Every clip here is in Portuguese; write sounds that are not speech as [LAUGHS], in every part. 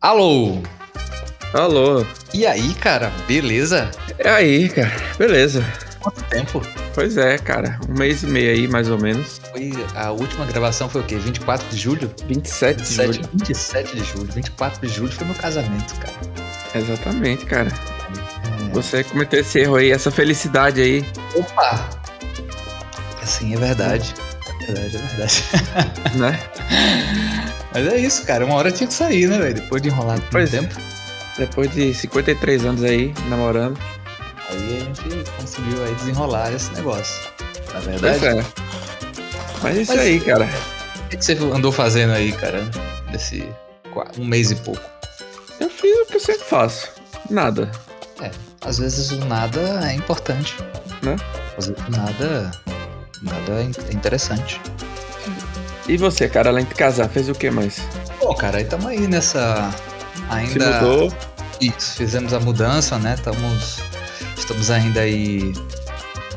Alô! Alô! E aí, cara, beleza? E aí, cara, beleza. Quanto tempo? Pois é, cara, um mês e meio aí, mais ou menos. Foi, a última gravação foi o quê? 24 de julho? 27 de 27, julho. 27 de julho. 24 de julho foi meu casamento, cara. Exatamente, cara. É. Você cometeu esse erro aí, essa felicidade aí. Opa! Assim, é verdade. É verdade, é verdade. né? [LAUGHS] Mas é isso, cara. Uma hora tinha que sair, né, velho? Depois de enrolar tanto Pois é. tempo. Depois de 53 anos aí, namorando. Aí a gente conseguiu aí desenrolar esse negócio. Na Pois verdade, é. Mas é isso Mas- aí, cara. o que você andou fazendo aí, cara? Desse qua- um mês e pouco. Eu fiz o que eu sempre faço. Nada. Às vezes o nada é importante. Né? Às vezes o nada, nada é é interessante. E você, cara, além de casar, fez o que mais? Bom, cara, aí estamos aí nessa. Se Ainda. mudou? Isso, fizemos a mudança, né? Estamos, estamos ainda aí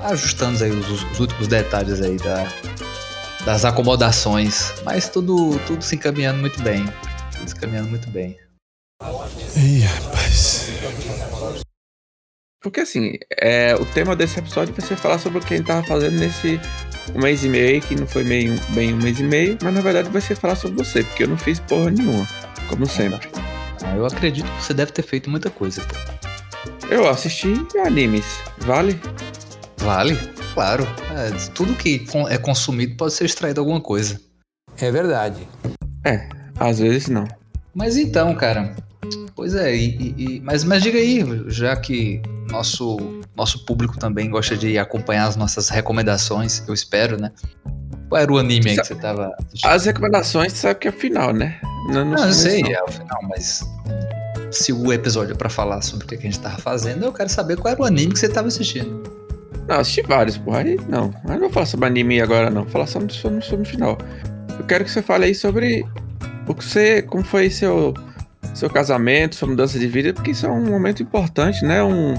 ajustando aí os, os últimos detalhes aí da, das acomodações. Mas tudo, tudo se encaminhando muito bem. Tudo se encaminhando muito bem. Porque assim, é, o tema desse episódio vai ser falar sobre o que a gente tava fazendo nesse um mês e meio aí, que não foi meio, bem um mês e meio, mas na verdade vai ser falar sobre você, porque eu não fiz porra nenhuma, como sempre. Ah, Eu acredito que você deve ter feito muita coisa. pô. Eu assisti animes, vale? Vale? Claro. É, tudo que é consumido pode ser extraído alguma coisa. É verdade. É, às vezes não. Mas então, cara. Pois é, e, e- mas, mas diga aí, já que nosso, nosso público também gosta de acompanhar as nossas recomendações, eu espero, né? Qual era o anime aí que você tava assistindo? As recomendações, sabe que é final, né? Não, Não, eu sei, não. é o final, mas se o episódio é pra falar sobre o que a gente tava fazendo, eu quero saber qual era o anime que você tava assistindo. Não, assisti vários, porra. Aí não. Mas não vou falar sobre anime agora, não. Vou falar só no, no final. Eu quero que você fale aí sobre o que você. Como foi seu, seu casamento, sua mudança de vida, porque isso é um momento importante, né? Um,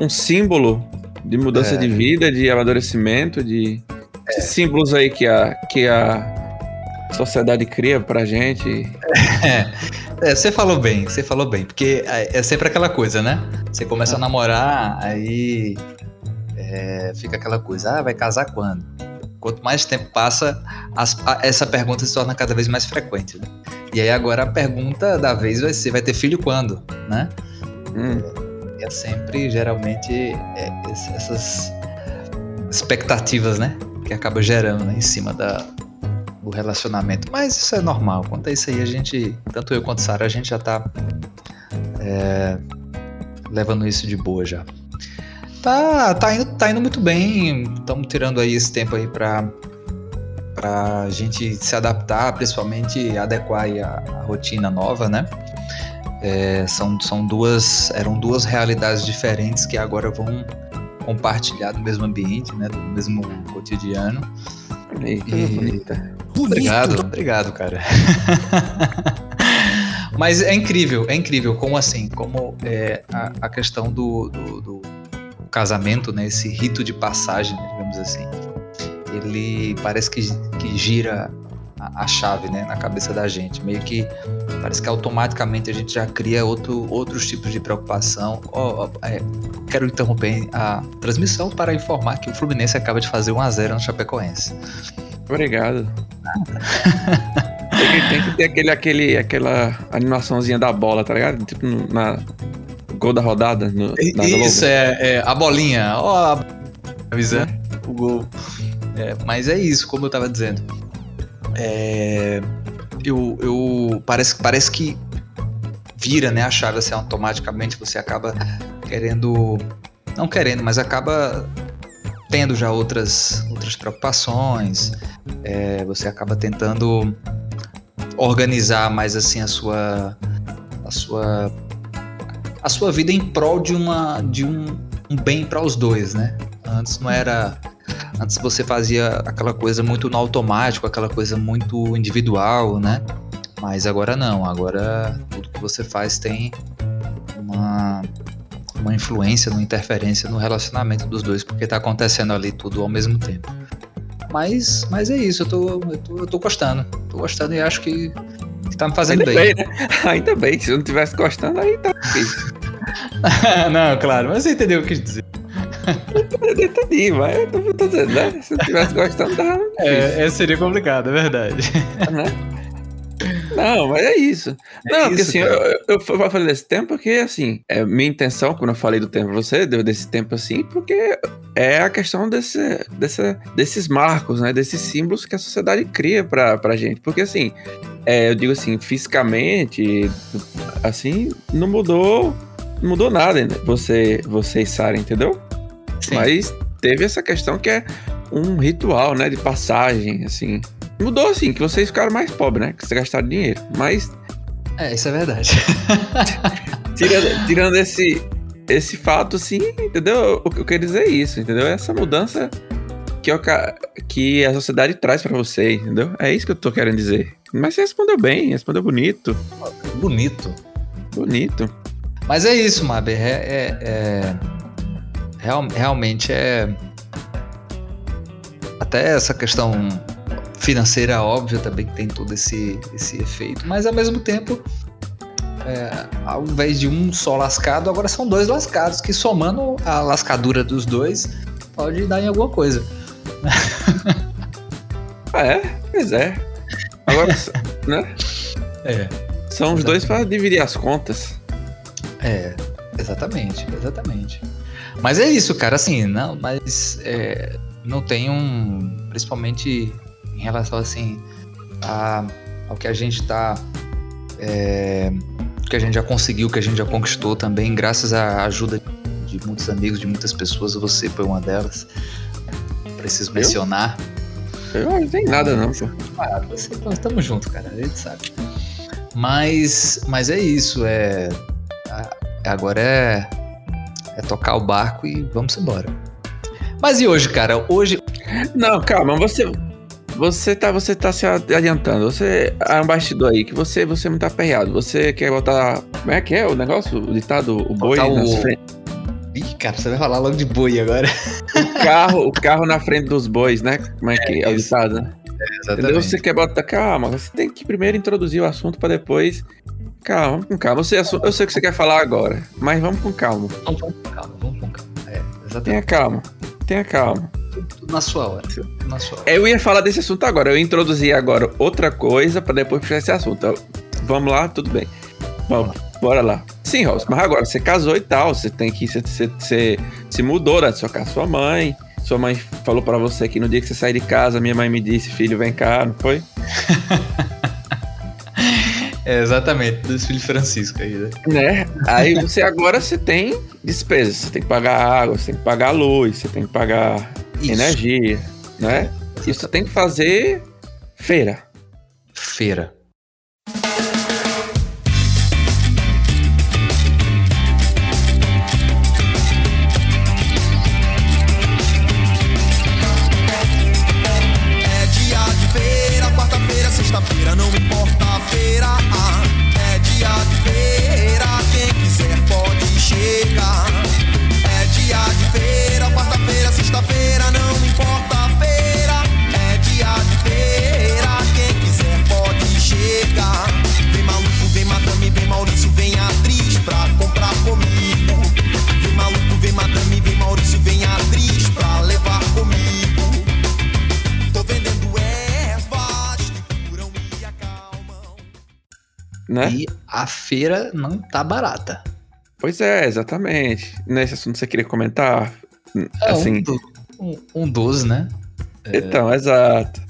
um símbolo de mudança É. de vida, de amadurecimento, de, de símbolos aí que a, que a sociedade cria pra gente. [LAUGHS] É, você falou bem, você falou bem, porque é é sempre aquela coisa, né? Você começa a namorar, aí é, fica aquela coisa, ah, vai casar quando? Quanto mais tempo passa, as- a- essa pergunta se torna cada vez mais frequente, né? E aí agora a pergunta da vez vai ser, vai ter filho quando, né? Hum, E é sempre, geralmente, é, essas expectativas, né? Que acaba gerando né, em cima da, do relacionamento. Mas isso é normal. Quanto a isso aí, a gente, tanto eu quanto Sara, a gente já tá é, levando isso de boa já. Tá, tá, indo, tá indo muito bem. Estamos tirando aí esse tempo aí pra, pra gente se adaptar, principalmente adequar a, a rotina nova, né? É, são, são duas eram duas realidades diferentes que agora vão compartilhar do mesmo ambiente, né, do mesmo cotidiano. coisa E-. Obrigado, obrigado, cara. [LAUGHS] Mas é incrível, é incrível como assim, como é, a, a questão do, do- do casamento, né, esse rito de passagem, né, digamos assim, ele parece que, que gira a, a chave, né, na cabeça da gente, meio que parece que automaticamente a gente já cria outro, outros tipos de preocupação. Ó, é, quero interromper a transmissão para informar que o Fluminense acaba de fazer 1 a 0 no Chapecoense. Obrigado. [LAUGHS] tem, que, tem que ter aquele, aquele, aquela animaçãozinha da bola, tá ligado? Tipo na gol da rodada no, na Globo. Isso, é, é, a bolinha. Ó, a avisando o gol. É, mas é isso, como eu tava dizendo. É, eu, eu parece, parece que vira né, a chave assim, automaticamente, você acaba querendo. Não querendo, mas acaba tendo já outras, outras preocupações. é, você acaba tentando organizar mais assim a sua. A sua a sua vida em prol de uma de um, um bem para os dois, né? Antes não era antes você fazia aquela coisa muito no automático, aquela coisa muito individual, né? Mas agora não, agora tudo que você faz tem uma uma influência, uma interferência no relacionamento dos dois, porque tá acontecendo ali tudo ao mesmo tempo. Mas, mas é isso, eu tô, eu tô, eu tô gostando. Tô gostando e acho que Tá me fazendo Ainda bem. bem, né? [LAUGHS] Ainda bem, se eu não tivesse gostando, aí tá difícil. [LAUGHS] não, claro, mas você entendeu o que eu quis dizer. Eu entendi, mas eu tô, tô dizendo, né? Se eu tivesse gostando, tava É, é, seria complicado, é verdade. né? [LAUGHS] Não, mas é isso. É não, porque assim, eu, eu, eu falei desse tempo porque, assim, é minha intenção, quando eu falei do tempo pra você, deu desse tempo assim, porque é a questão desse, desse, desses marcos, né? Desses símbolos que a sociedade cria pra, pra gente. Porque, assim, é, eu digo assim, fisicamente, assim, não mudou, não mudou nada ainda, você, você e Sara, entendeu? Sim. Mas teve essa questão que é um ritual, né? De passagem, assim. Mudou, assim, que vocês ficaram mais pobres, né? Que vocês gastaram dinheiro. Mas, É, isso é verdade. [LAUGHS] tirando, tirando esse, esse fato, assim, entendeu? O que eu quero dizer é isso, entendeu? Essa mudança que, eu que a sociedade traz pra você, entendeu? É isso que eu tô querendo dizer. Mas você respondeu bem, respondeu bonito. Bonito. Bonito. Mas é isso, Maber. É, é- é- real- realmente é. Até essa questão financeira óbvia também que tem todo esse, esse efeito. Mas ao mesmo tempo, é, ao invés de um só lascado, agora são dois lascados, que somando a lascadura dos dois, pode dar em alguma coisa. Ah, [LAUGHS] é? Pois é. Agora, né? [LAUGHS] É. São os dois pra dividir as contas. É, exatamente, exatamente. Mas é isso, cara, assim, não, mas é, não tem um. Principalmente em relação assim a, ao que a gente tá. É, que a gente já conseguiu, que a gente já conquistou também, graças à ajuda de muitos amigos, de muitas pessoas, você foi uma delas. Preciso mencionar. Eu não tem nada, não, pô. Ah, você, nós estamos juntos, cara, a gente sabe. Mas, mas é isso, é. Agora é. É tocar o barco e vamos embora. Mas e hoje, cara? Hoje. Não, calma, você. Você tá, você tá se adiantando. Você é um bastidor aí que você, você não tá aperreado. Você quer botar. Como é que é o negócio? O ditado, o boi Botar nas o- frente- Ih, cara, você vai falar logo de boi agora. O carro, o carro na frente dos bois, né? Como é que é, o isso. ditado, né? Entendeu? Você quer botar. Calma, você tem que primeiro introduzir o assunto pra depois. Calma, vamos com calma. Você, eu sei o que você quer falar agora, mas vamos com calma. Vamos com calma, vamos com calma. É, Tenha exatamente. calma. Tenha calma. Na sua hora. Na sua hora. Eu ia falar desse assunto agora. Eu introduzi agora outra coisa pra depois puxar esse assunto. Vamos lá, tudo bem. Vamos, bora lá. Sim, Ross, mas agora você casou e tal. Você tem que. Você, você, você se mudou da sua casa. Sua mãe. Sua mãe falou pra você que no dia que você sair de casa, minha mãe me disse, filho, vem cá, não foi? [LAUGHS] É, exatamente, do filho Francisco aí, né? Né? Aí você agora você tem despesas. Você tem que pagar água, você tem que pagar luz, você tem que pagar Isso. energia, né? E você tem que fazer feira. Feira. Né? E a feira não tá barata. Pois é, exatamente. Nesse assunto você queria comentar? Assim. um, um, um 12, né? Então, exato.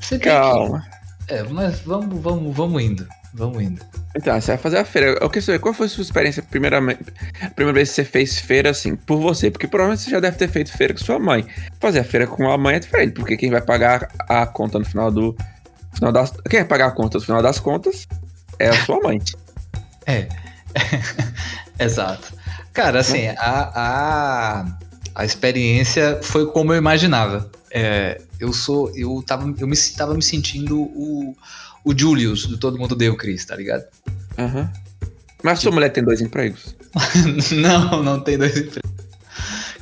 Você Calma. que- É, mas vamos, vamos, vamos indo. Vamos indo. Então, você vai fazer a feira. Eu quero saber qual foi a sua experiência, primeiramente, a primeira vez que você fez feira assim, por você? Porque provavelmente você já deve ter feito feira com sua mãe. Fazer a feira com a mãe é diferente, porque quem vai pagar a conta no final do. Final das, quem vai pagar a conta no final das contas é a sua mãe. É. [LAUGHS] Exato. Cara, assim, a, a, a experiência foi como eu imaginava. É, eu sou. Eu tava, eu me, tava me sentindo o, o Julius do Todo Mundo Deu Cris, tá ligado? Aham. Mas sua mulher tem dois empregos? [LAUGHS] não, não tem dois empregos.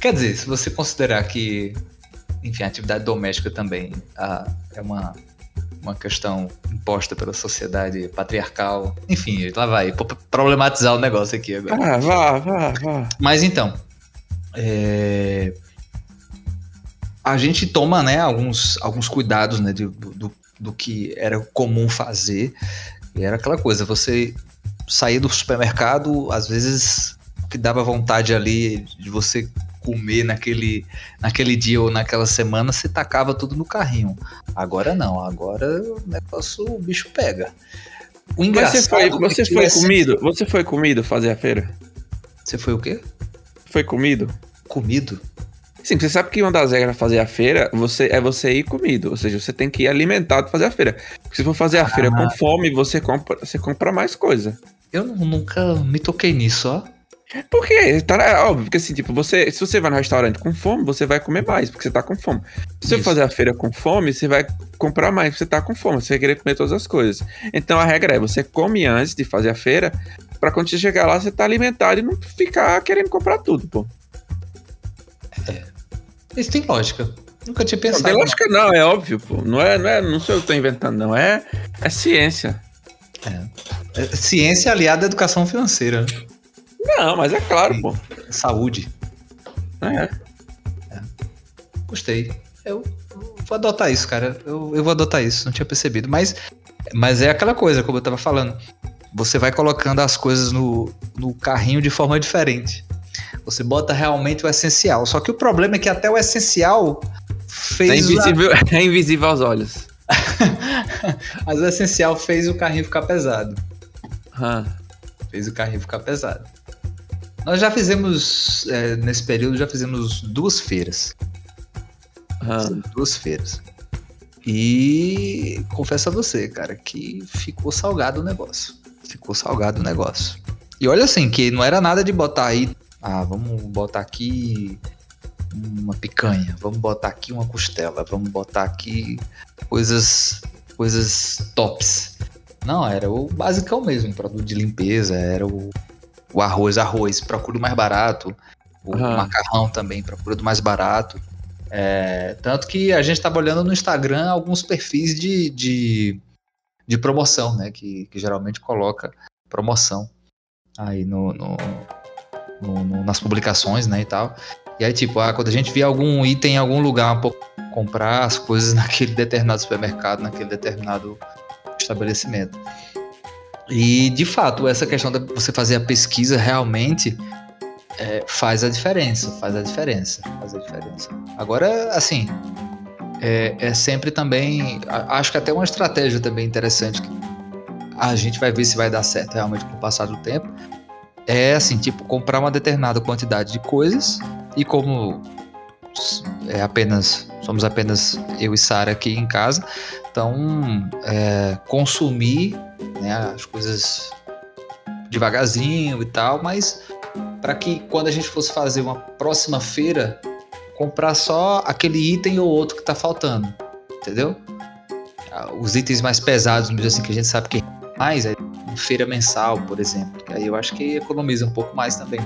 Quer dizer, se você considerar que, enfim, a atividade doméstica também ah, é uma, uma questão imposta pela sociedade patriarcal. Enfim, lá vai, vou problematizar o negócio aqui agora. Ah, vá, vá, vá. Mas então, é, a gente toma, né, alguns, alguns cuidados, né, de- do, do que era comum fazer. E era aquela coisa, você saía do supermercado, às vezes o que dava vontade ali de você comer naquele, naquele dia ou naquela semana, você tacava tudo no carrinho. Agora não, agora o negócio, o bicho pega. O engraçado você foi, é você foi é sempre- comido? Você foi comido fazer a feira? Você foi o quê? Foi comido? Comido? Sim, você sabe que uma das regras fazer a feira você, é você ir comido. Ou seja, você tem que ir alimentado pra fazer a feira. Porque se for fazer a feira com fome, você compra, você compra mais coisa. Eu nu- nunca me toquei nisso, ó. Por quê? Tá, é óbvio, porque assim, tipo, você, se você vai no restaurante com fome, você vai comer mais, porque você tá com fome. Se você Isso. fazer a feira com fome, você vai comprar mais, porque você tá com fome, você vai querer comer todas as coisas. Então a regra é, você come antes de fazer a feira, pra quando você chegar lá, você tá alimentado e não ficar querendo comprar tudo, pô. Isso tem lógica. Nunca tinha Não pensado. tem lógica não, é óbvio, pô. Não é, não é, não sou eu que tô inventando, não. É, é ciência. É, Ciência aliada à educação financeira. Não, mas é claro, pô. Saúde. É. Gostei. Eu vou adotar isso, cara. Eu, eu vou adotar isso. Não tinha percebido. Mas, mas é aquela coisa, como eu tava falando. Você vai colocando as coisas no, no carrinho de forma diferente. Você bota realmente o essencial. Só que o problema é que até o essencial É fez. a- invisível, [LAUGHS] é invisível aos olhos. [LAUGHS] Mas o essencial fez o carrinho ficar pesado. Ah. Fez o carrinho ficar pesado. Nós já fizemos, é, nesse período, já fizemos duas feiras. Ah. Duas feiras. E confesso a você, cara, que ficou salgado o negócio. Ficou salgado o negócio. E olha assim, que não era nada de botar aí. Ah, vamos botar aqui uma picanha, vamos botar aqui uma costela, vamos botar aqui coisas coisas tops. Não, era o basicão mesmo, produto de limpeza, era o, o arroz, arroz, procura o mais barato. O Aham. macarrão também, procura do mais barato. É, tanto que a gente estava olhando no Instagram alguns perfis de, de, de promoção, né? Que, que geralmente coloca promoção aí no, no- no- no- nas publicações, né? E tal. E aí, tipo, ah, quando a gente vê algum item em algum lugar, um pouco comprar as coisas [LAUGHS] naquele determinado supermercado, naquele determinado estabelecimento. E de fato, essa questão de você fazer a pesquisa realmente é, faz a diferença, faz a diferença, faz a diferença. Agora, assim, é, é sempre também, acho que até uma estratégia também interessante que a gente vai ver se vai dar certo realmente com o passar do tempo. É assim, tipo, comprar uma determinada quantidade de coisas e como é apenas somos apenas eu e Sara aqui em casa, então é, consumir né, as coisas devagarzinho e tal, mas para que quando a gente fosse fazer uma próxima feira, comprar só aquele item ou outro que tá faltando, entendeu? Os itens mais pesados, assim, que a gente sabe que mais, é feira mensal, por exemplo, que aí eu acho que economiza um pouco mais também.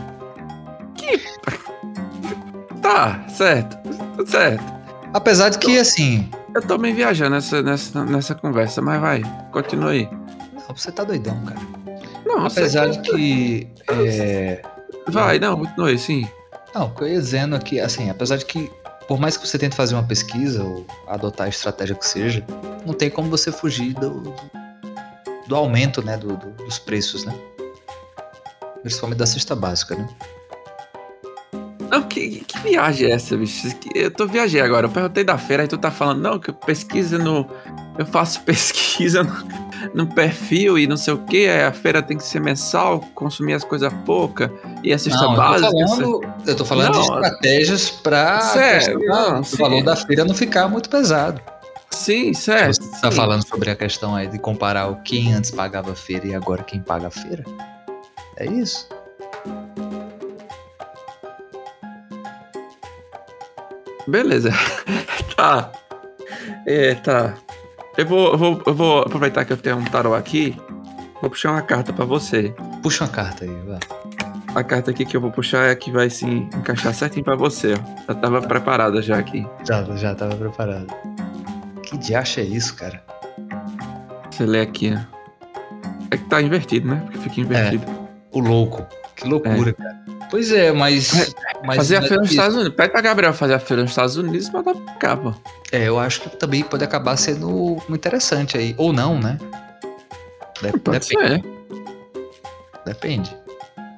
Tá, certo. Tudo certo. Apesar de que, assim, Eu tô meio viajando nessa, nessa, nessa conversa, mas vai, continua aí. não, você tá doidão, cara. Não, Apesar você- de que. é, Vai, não, continua aí, sim. Não, o que eu ia dizendo aqui, assim, apesar de que, por mais que você tente fazer uma pesquisa ou adotar a estratégia que seja, não tem como você fugir do, do aumento, né, do, do- dos preços, né? Principalmente da cesta básica, né? Não, que, que viagem é essa, bicho? Eu tô viajei agora. Eu perguntei da feira, aí tu tá falando, não, que eu pesquisa no. Eu faço [LAUGHS] pesquisa no, no perfil e não sei o que. A feira tem que ser mensal, consumir as coisas pouca e a cesta Não, eu tô básica. falando, eu tô falando de Não, estratégias para Sério, não, o valor da feira não ficar muito pesado. Sim, certo. Você tá falando sobre a questão aí de comparar o quem antes pagava a feira e agora quem paga a feira? É isso? Beleza. [LAUGHS] tá. É, tá. Eu vou, eu vou, eu vou aproveitar que eu tenho um tarô aqui. Vou puxar uma carta pra você. Puxa uma carta aí, vai. A carta aqui que eu vou puxar é a que vai se encaixar certinho pra você, ó. Já tava preparada já aqui. Já, já tava preparado. Que diacho é isso, cara? Você lê aqui, né? É que tá invertido, né? Porque fica invertido. O louco. Que loucura, cara. Pois é, mas. mas fazer a é feira nos. Estados Unidos. Pede pra Gabriel fazer a feira nos Estados Unidos e mandar pra cá, pô. É, eu acho que também pode acabar sendo muito interessante aí. Ou não, né? De- Pode depende. ser. depende.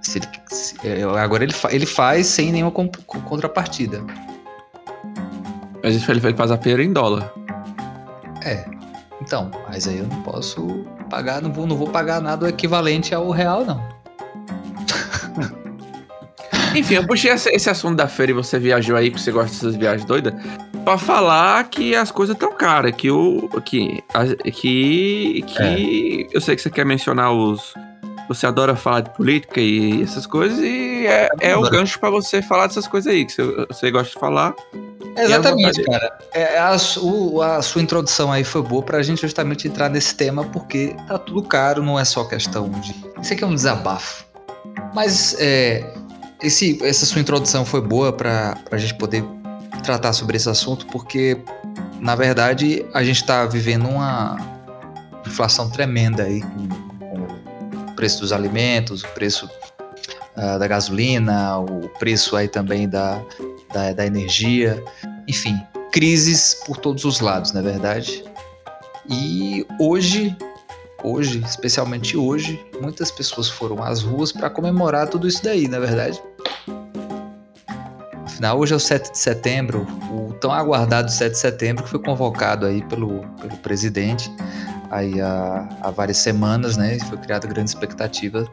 Se ele- se- é, agora ele, fa- ele faz sem nenhuma contrapartida. Mas ele ele faz a feira em dólar. É. Então, mas aí eu não posso pagar, não vou, não vou pagar nada equivalente ao real, não. [LAUGHS] Enfim, eu puxei esse, esse assunto da feira e você viajou aí, que você gosta dessas viagens doidas, pra falar que as coisas estão caras, que o. que. que. que eu sei que você quer mencionar os. Você adora falar de política e essas coisas, e é, é o gancho pra você falar dessas coisas aí, que você, você gosta de falar. Exatamente, cara. É, a, su- a sua introdução aí foi boa pra gente justamente entrar nesse tema, porque tá tudo caro, não é só questão de. Isso aqui é um desabafo. Mas é, esse, essa sua introdução foi boa pra, pra gente poder tratar sobre esse assunto, porque, na verdade, a gente tá vivendo uma inflação tremenda aí com, o preço dos alimentos, o preço ah, da gasolina, o preço aí também da, da, da energia, enfim, crises por todos os lados, não é verdade? E hoje, hoje, especialmente hoje, muitas pessoas foram às ruas para comemorar tudo isso daí, não é verdade? Afinal, hoje é o 7 de setembro, o tão aguardado 7 de setembro que foi convocado aí pelo, pelo presidente aí há, há várias semanas, né? Foi criada grande expectativa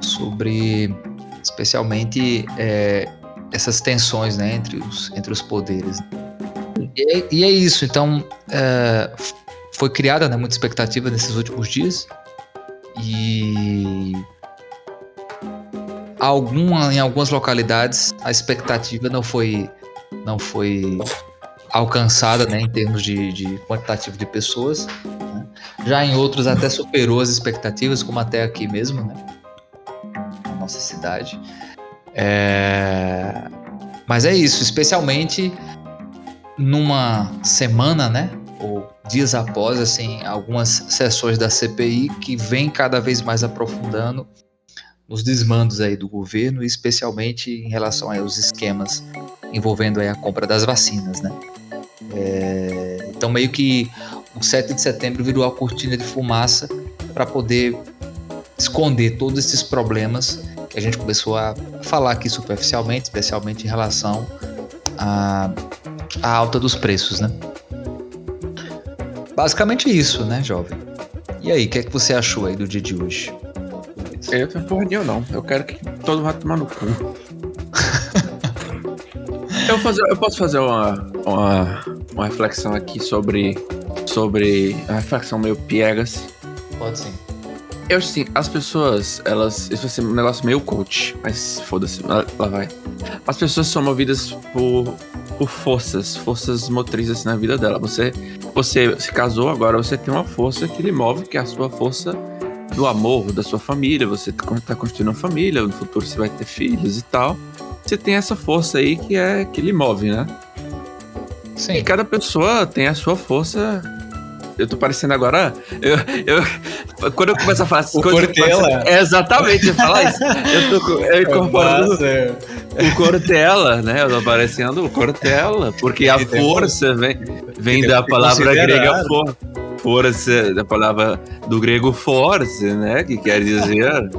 sobre, especialmente, é, essas tensões né, entre, os, entre os poderes. E é, e é isso, então é, foi criada né, muita expectativa nesses últimos dias e alguma, em algumas localidades a expectativa não foi, não foi alcançada né, em termos de, de quantitativo de pessoas. né. Já em outros até superou as expectativas, como até aqui mesmo, né? Na nossa cidade. É, Mas é isso, especialmente numa semana, né? Ou dias após, assim, algumas sessões da CPI que vem cada vez mais aprofundando os desmandos aí do governo, especialmente em relação aí aos esquemas envolvendo aí a compra das vacinas, né? É, Então meio que o 7 de setembro virou a cortina de fumaça para poder esconder todos esses problemas que a gente começou a falar aqui superficialmente, especialmente em relação à, à alta dos preços, né? Basicamente isso, né, jovem? E aí, o que é que você achou aí do dia de hoje? Eu não porra nenhuma, não. Eu quero que todo mundo vá tomar no cu. [LAUGHS] eu, fazer- eu posso fazer uma, uma, uma reflexão aqui sobre. Sobre. Uma reflexão meio piegas. Pode sim. Eu assim, as pessoas, elas. Isso vai ser um negócio meio coach, mas foda-se, lá, lá vai. As pessoas são movidas por, por forças, forças motrizes na vida dela. Você, você se casou, agora você tem uma força que lhe move, que é a sua força do amor, da sua família. Você tá construindo uma família, no futuro você vai ter filhos e tal. Você tem essa força aí que é que lhe move, né? E Sim. cada pessoa tem a sua força. Eu tô parecendo agora. Eu, eu, quando eu começo a falar essas O coisas. Cortella. É exatamente, eu falar isso. Eu tô eu incorporando o Cortella, né? Eu tô parecendo o Cortella, porque a Ele força vem, vem da palavra grega for, força, da palavra do grego force, né? Que quer dizer.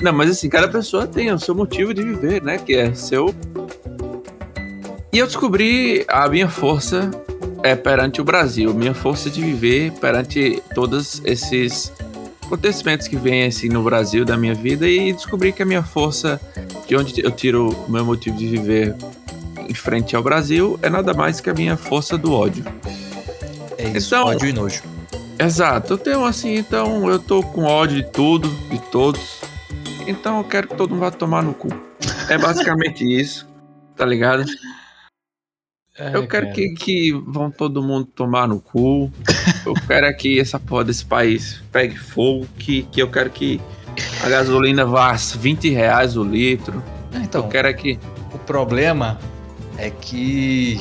Não, mas assim, cada pessoa tem o seu motivo de viver, né? Que é seu. E eu descobri a minha força é perante o Brasil, minha força de viver perante todos esses acontecimentos que vêm assim no Brasil da minha vida e descobri que a minha força de onde eu tiro o meu motivo de viver em frente ao Brasil é nada mais que a minha força do ódio. É isso, Então- ódio e nojo. Exato, eu tenho assim, então eu tô com ódio de tudo, de todos. Então eu quero que todo mundo vá tomar no cu. É basicamente [LAUGHS] isso, tá ligado? Eu quero que, que vão todo mundo tomar no cu. Eu quero é que essa porra desse país pegue fogo. Que, que eu quero que a gasolina vá a 20 reais o litro. Então, Eu quero é que. O problema é que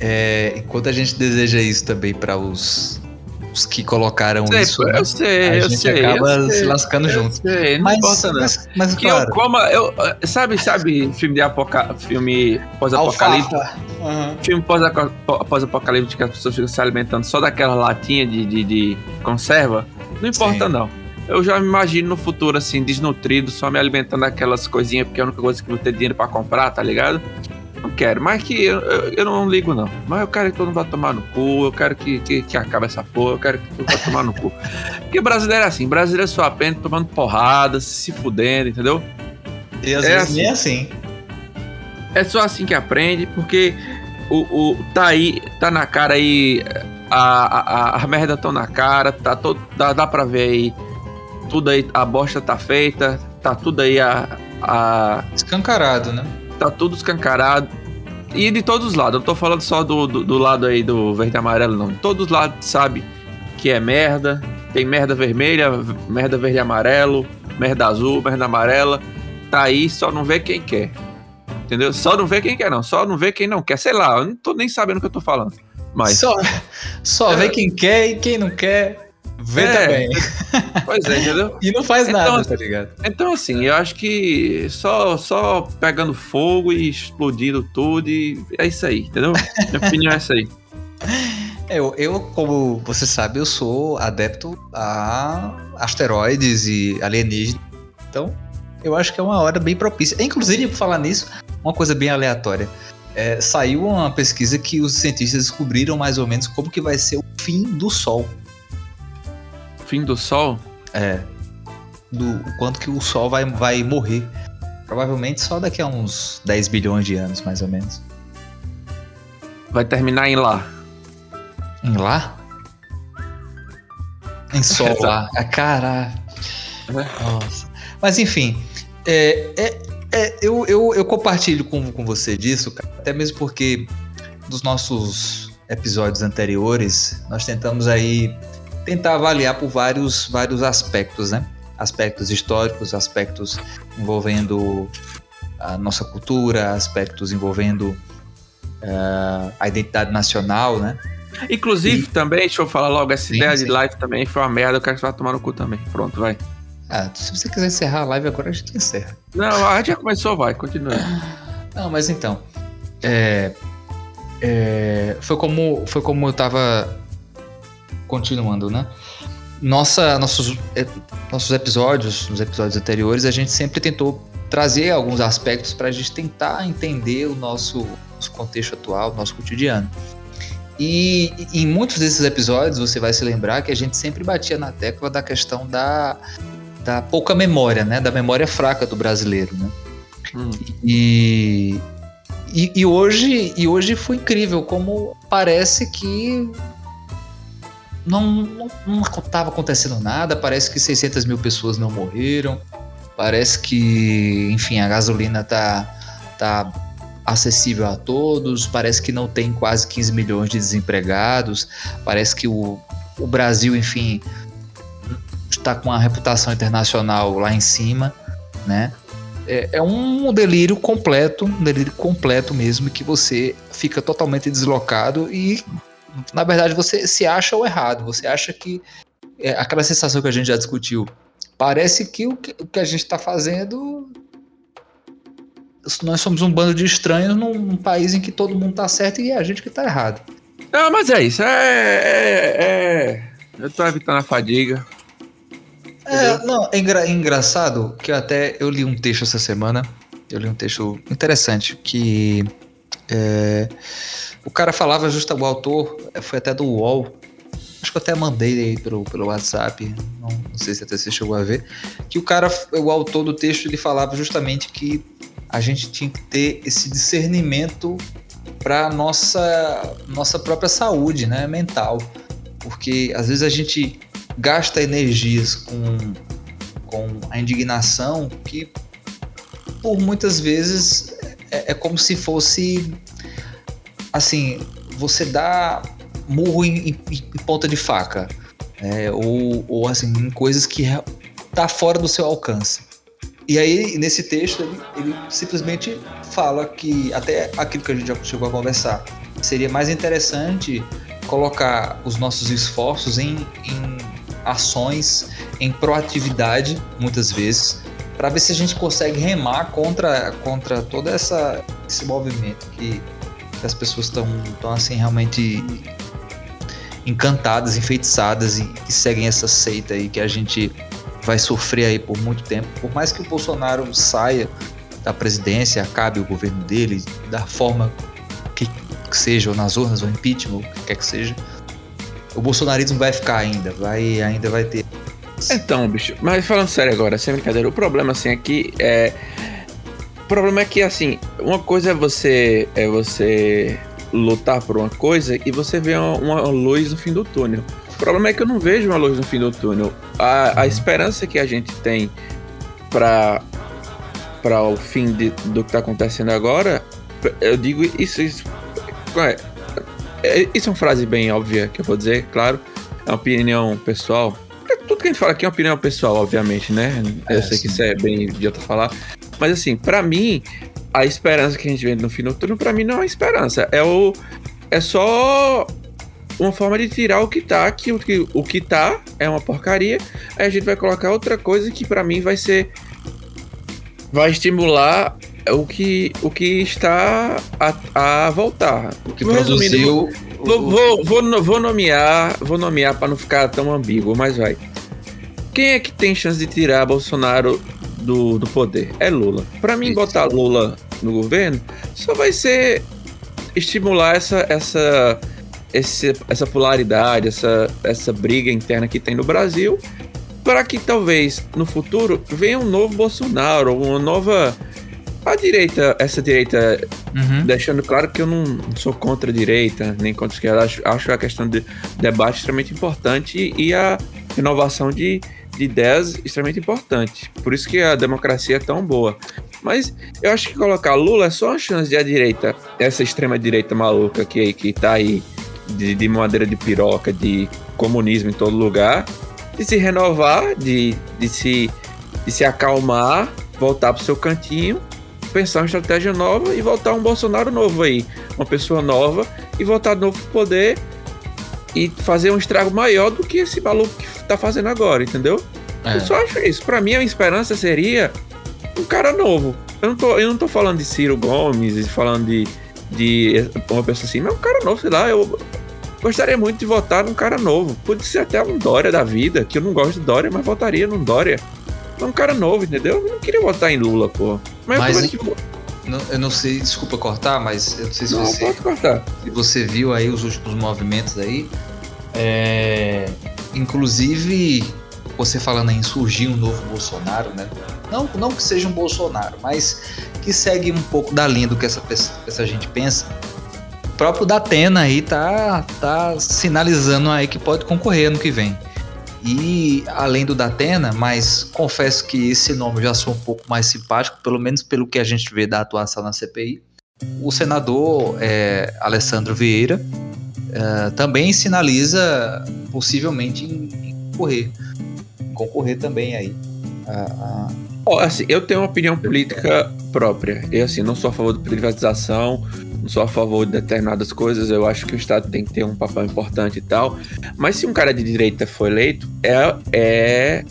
é, enquanto a gente deseja isso também para os os que colocaram Sei, isso, pô, né? eu sei, a eu gente sei. acaba eu sei, se lascando eu junto. sei, não Mas, importa, não. mas, mas Que claro, eu coma. Eu, sabe, sabe, filme de apoca, filme pós-apocalipse? Aham. Filme pós-apocalipse que as pessoas ficam se alimentando só daquela latinha de, de, de conserva, não importa Sim. não. Eu já me imagino no futuro assim, desnutrido, só me alimentando daquelas coisinhas, porque é a única coisa que eu vou ter dinheiro pra comprar, tá ligado? Quero, mas que eu, eu, eu não ligo não. Mas eu quero que todo mundo vá tomar no cu, eu quero que, que, que acabe essa porra, eu quero que todo mundo vá tomar no cu. [LAUGHS] Porque brasileiro é assim, brasileiro só aprende tomando porrada, se fudendo, entendeu? E às É vezes assim. nem é assim. É só assim que aprende, porque o, o tá aí, tá na cara aí, a, a, a merda tão na cara, tá todo, dá, dá pra ver aí, tudo aí, a bosta tá feita, tá tudo aí, a, a, Escancarado, né? tá tudo escancarado. E de todos os lados, eu não tô falando só do, do, do lado aí do verde e amarelo, não. De todos os lados sabe que é merda, tem merda vermelha, merda verde e amarelo, merda azul, merda amarela. Tá aí, só não vê quem quer. Entendeu? Só não vê quem quer, não. Só não vê quem não quer. Sei lá, eu não tô nem sabendo o que eu tô falando. Mas. Só, só É. vê quem quer e quem não quer, vê É. [LAUGHS] Pois é, entendeu? E não faz Então, nada, tá ligado? Então, assim, eu acho que só, só pegando fogo e explodindo tudo e é isso aí, entendeu? Minha [LAUGHS] opinião é essa aí. Eu, eu, como você sabe, eu sou adepto a asteroides e alienígenas. Então, eu acho que é uma hora bem propícia. Inclusive, por falar nisso, uma coisa bem aleatória. É, saiu uma pesquisa que os cientistas descobriram mais ou menos como que vai ser o fim do Sol. Fim do sol. É. Do quanto que o Sol vai, vai morrer. Provavelmente só daqui a uns 10 bilhões de anos, mais ou menos. Vai terminar em lá. Em lá? Em Sol lá. [LAUGHS] Ah, caralho. Nossa. Mas enfim, é, é- é, eu, eu, eu compartilho com, com você disso, cara, até mesmo porque dos nossos episódios anteriores, nós tentamos aí tentar avaliar por vários, vários aspectos, né? Aspectos históricos, aspectos envolvendo a nossa cultura, aspectos envolvendo ah, a identidade nacional, né? Inclusive, também, deixa eu falar logo, essa Sim, ideia sim. de live também foi uma merda, eu quero que você vá tomar no cu também. Pronto, vai. Ah, se você quiser encerrar a live agora, a gente encerra. Não, a gente já começou, vai, continua. [LAUGHS] Não, mas então. é, é, foi, como, foi como eu tava continuando, né? Nossa, nossos, é, nossos episódios, nos episódios anteriores, a gente sempre tentou trazer alguns aspectos para a gente tentar entender o nosso, nosso contexto atual, o nosso cotidiano. E, e em muitos desses episódios você vai se lembrar que a gente sempre batia na tecla da questão da, da pouca memória, né? Da memória fraca do brasileiro, né? Hum. E, e, e hoje, e hoje foi incrível como parece que não, não, não estava acontecendo nada, parece que 600 mil pessoas não morreram, parece que, enfim, a gasolina tá, tá acessível a todos, parece que não tem quase 15 milhões de desempregados, parece que o, o Brasil, enfim, está com uma reputação internacional lá em cima, né? É, é um delírio completo, um delírio completo mesmo, que você fica totalmente deslocado e, na verdade, você se acha o errado. Você acha que é, aquela sensação que a gente já discutiu. Parece que o que, o que a gente está fazendo. Nós somos um bando de estranhos num, num país em que todo mundo tá certo e é a gente que tá errado. Não, mas é isso, é. é, é- Eu tô evitando a fadiga. É, não, é engra- é engraçado que eu até eu li um texto essa semana. Eu li um texto interessante que é, o cara falava justo o autor é, foi até do UOL. Acho que eu até mandei aí pelo, pelo WhatsApp, não, não sei se até você chegou a ver, que o cara, o autor do texto, ele falava justamente que a gente tinha que ter esse discernimento para nossa nossa própria saúde, né, mental, porque às vezes a gente gasta energias com, com a indignação que por muitas vezes é, é como se fosse assim você dá murro em, em- em ponta de faca é, ou, ou assim em coisas que tá fora do seu alcance. E aí nesse texto ele, ele simplesmente fala que até aquilo que a gente já chegou a conversar seria mais interessante colocar os nossos esforços em, em ações, em proatividade, muitas vezes, para ver se a gente consegue remar contra, contra todo essa, esse movimento que, que as pessoas estão assim realmente encantadas, enfeitiçadas e que seguem essa seita aí que a gente vai sofrer aí por muito tempo. Por mais que o Bolsonaro saia da presidência, acabe o governo dele da forma que, que seja, ou nas urnas, ou impeachment, o que quer que seja, o bolsonarismo vai ficar ainda, vai ainda vai ter. Então, bicho, mas falando sério agora, sem brincadeira, o problema assim que é o problema é que assim, uma coisa é você é você lutar por uma coisa e você vê uma, uma luz no fim do túnel. O problema é que eu não vejo uma luz no fim do túnel. A, a esperança que a gente tem para para o fim de, do que está acontecendo agora, eu digo isso, isso é, é, isso é uma frase bem óbvia que eu vou dizer, claro, é uma opinião pessoal. Tudo que a gente fala aqui é uma opinião pessoal, obviamente, né? Eu é, sei sim. que isso é bem idiota falar, mas assim, para mim, a esperança que a gente vê no fim do túnel, para mim não é esperança, é o é só uma forma de tirar o que tá, que o que, o que tá é uma porcaria, aí a gente vai colocar outra coisa que para mim vai ser vai estimular o que, o que está a, a voltar. O que produziu. Vou, vou, vou, vou nomear, vou nomear para não ficar tão ambíguo, mas vai. Quem é que tem chance de tirar Bolsonaro do, do poder? É Lula. Para mim, botar Lula no governo só vai ser estimular essa, essa, esse, essa polaridade, essa, essa briga interna que tem no Brasil para que talvez no futuro venha um novo Bolsonaro, uma nova. A direita, essa direita, uhum. deixando claro que eu não sou contra a direita, nem contra a esquerda, acho, acho a questão de debate extremamente importante e a renovação de, de ideias extremamente importante. Por isso que a democracia é tão boa. Mas eu acho que colocar Lula é só uma chance de a direita, essa extrema direita maluca que, que tá aí de, de madeira de piroca, de comunismo em todo lugar, de se renovar, de, de, se, de se acalmar, voltar pro seu cantinho, pensar uma estratégia nova e voltar um Bolsonaro novo aí, uma pessoa nova e voltar novo pro poder e fazer um estrago maior do que esse maluco que tá fazendo agora, entendeu? É. Eu só acho isso. Pra mim, a esperança seria um cara novo. Eu não tô, eu não tô falando de Ciro Gomes, falando de, de uma pessoa assim, mas um cara novo, sei lá, eu, Gostaria muito de votar num cara novo. Pode ser até um Dória da vida, que eu não gosto de Dória, mas votaria num Dória. Um cara novo, entendeu? Eu não queria votar em Lula, pô. Mas, mas eu, que... não, eu não sei, desculpa cortar, mas eu não sei se não, você. Pode cortar. Se você viu aí os últimos movimentos aí. É, inclusive, você falando em surgir um novo Bolsonaro, né? Não, não que seja um Bolsonaro, mas que segue um pouco da linha do que essa, essa gente pensa próprio Datena aí tá, tá sinalizando aí que pode concorrer ano que vem. E além do Datena, mas confesso que esse nome já sou um pouco mais simpático, pelo menos pelo que a gente vê da atuação na CPI. O senador é, Alessandro Vieira é, também sinaliza possivelmente em, em concorrer, concorrer também aí. Oh, assim, eu tenho uma opinião política própria. Eu assim, não sou a favor de privatização, não sou a favor de determinadas coisas, eu acho que o Estado tem que ter um papel importante e tal. Mas se um cara de direita for eleito, é, é,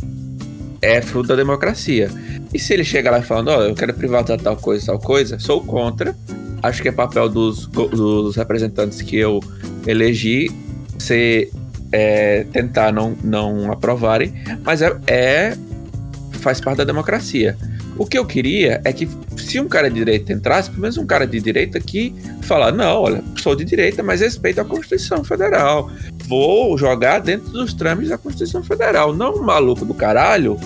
é fruto da democracia. E se ele chega lá falando, ó, oh, eu quero privatizar tal coisa, tal coisa, sou contra. Acho que é papel dos, dos representantes que eu elegi ser é, tentar não, não aprovarem, mas é, é faz parte da democracia. O que eu queria é que se um cara de direita entrasse, pelo menos um cara de direita que falar, não, olha, sou de direita, mas respeito a Constituição Federal. Vou jogar dentro dos trâmites da Constituição Federal. Não um maluco do caralho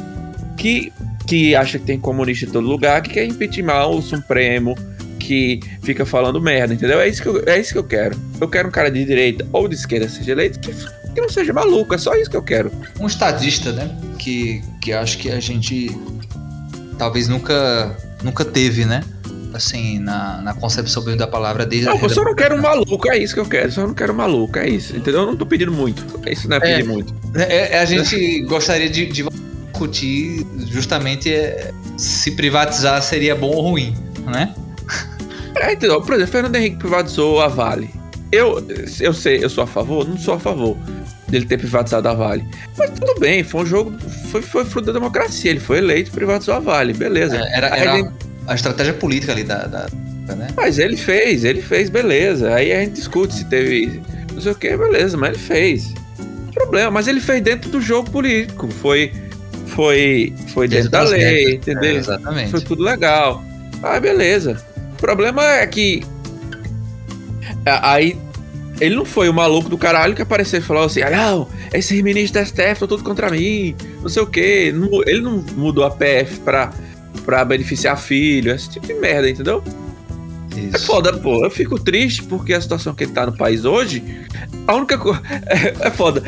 que, que acha que tem comunista em todo lugar, que quer impeachment o Supremo, que fica falando merda, entendeu? É isso que eu, é isso que eu quero. Eu quero um cara de direita ou de esquerda seja eleito que, que não seja maluco, é só isso que eu quero. Um estadista, né? Que, que acho que a gente talvez nunca, nunca teve, né? Assim, na, na concepção bem da palavra desde Não, eu só não quero um maluco, é isso que eu quero. Só não quero um maluco, é isso. Entendeu? Eu não tô pedindo muito. Isso não é pedir é, muito. É, é, a gente gostaria de, de discutir justamente é, se privatizar seria bom ou ruim, né? É, entendeu? Por exemplo, Fernando Henrique privatizou a Vale. eu, eu sei, eu sou a favor? Não sou a favor dele ter privatizado a Vale. Mas tudo bem, foi um jogo, foi, foi fruto da democracia. Ele foi eleito e privatizou a Vale, beleza. É, era, era ele- a estratégia política ali da. da- né? Mas ele fez, ele fez, beleza. Aí a gente discute se teve não sei o que, beleza, mas ele fez. Problema, mas ele fez dentro do jogo político. Foi, foi, foi dentro, da lei, regras. É, entendeu? exatamente. Foi tudo legal. Ah, beleza. O problema é que. é, Aí. Ele não foi o maluco do caralho que apareceu e falou assim: ah, não, esses ministros da STF estão tudo contra mim, não sei o quê. Ele não mudou a PF pra, pra beneficiar filho, esse tipo de merda, entendeu? É Isso. foda, pô. Eu fico triste porque a situação que ele tá no país hoje, a única coisa. [LAUGHS] É, é foda.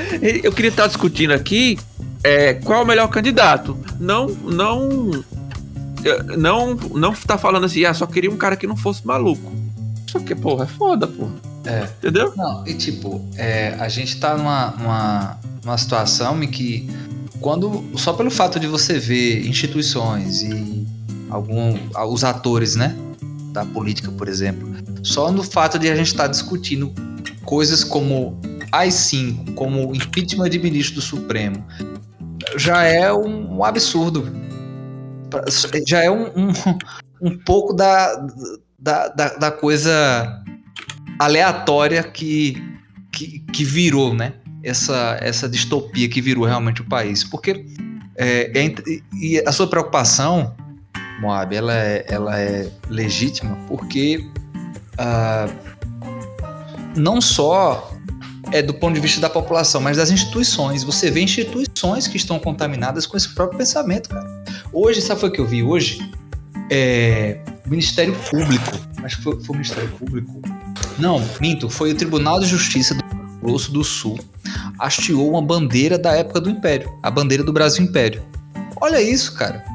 Eu queria estar discutindo aqui é, qual é o melhor candidato. Não. Não. Não, não tá falando assim, ah, só queria um cara que não fosse maluco. Só que, porra, é foda, porra. É. Entendeu? Não, e tipo, é, a gente tá numa, numa, numa situação em que quando. Só pelo fato de você ver instituições e algum, os atores, né? Da política, por exemplo. Só no fato de a gente estar discutindo coisas como AI-5, como impeachment de ministro do Supremo, já é um, um absurdo. Já é um, um, um pouco da, da, da, da coisa aleatória que, que, que virou, né? Essa, essa distopia que virou realmente o país. Porque é, é e a sua preocupação, Moab, ela é, ela é legítima porque ah, não só é do ponto de vista da população, mas das instituições. Você vê instituições que estão contaminadas com esse próprio pensamento, cara. Hoje, sabe foi o que eu vi hoje? É, o Ministério Público. Acho que foi, foi o Ministério Público. Não, minto, foi o Tribunal de Justiça do Mato Grosso do Sul. Hasteou uma bandeira da época do Império, a bandeira do Brasil Império. Olha isso, cara.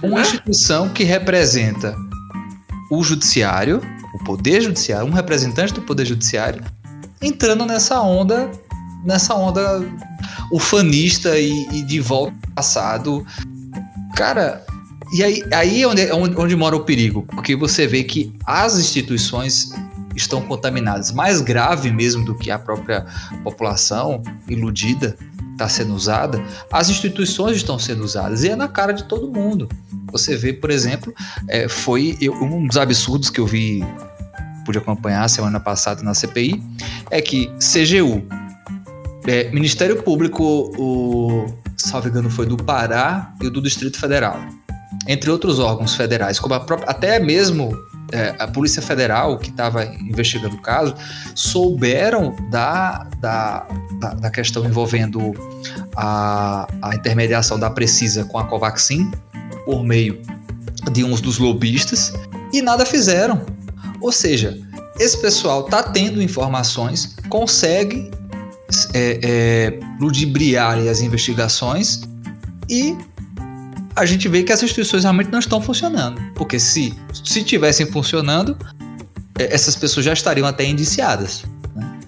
Uma instituição que representa o judiciário, o poder judiciário, um representante do poder judiciário, entrando nessa onda, nessa onda ufanista e, e de volta ao passado. Cara, e aí, aí é onde, é onde, onde mora o perigo, porque você vê que as instituições estão contaminadas. Mais grave mesmo do que a própria população iludida está sendo usada, as instituições estão sendo usadas e é na cara de todo mundo. Você vê, por exemplo, é, foi eu- um dos absurdos que eu vi, pude acompanhar semana passada na CPI, é que CGU, é, Ministério Público, o salvo engano foi do Pará e do Distrito Federal, entre outros órgãos federais, como própria, até mesmo é, a Polícia Federal, que estava investigando o caso, souberam da, da, da, da questão envolvendo a, a intermediação da Precisa com a Covaxin, por meio de uns dos lobistas, e nada fizeram. Ou seja, esse pessoal está tendo informações, consegue é, é, ludibriar ali as investigações e a gente vê que as instituições realmente não estão funcionando. Porque se, se tivessem funcionando, é, essas pessoas já estariam até indiciadas. né?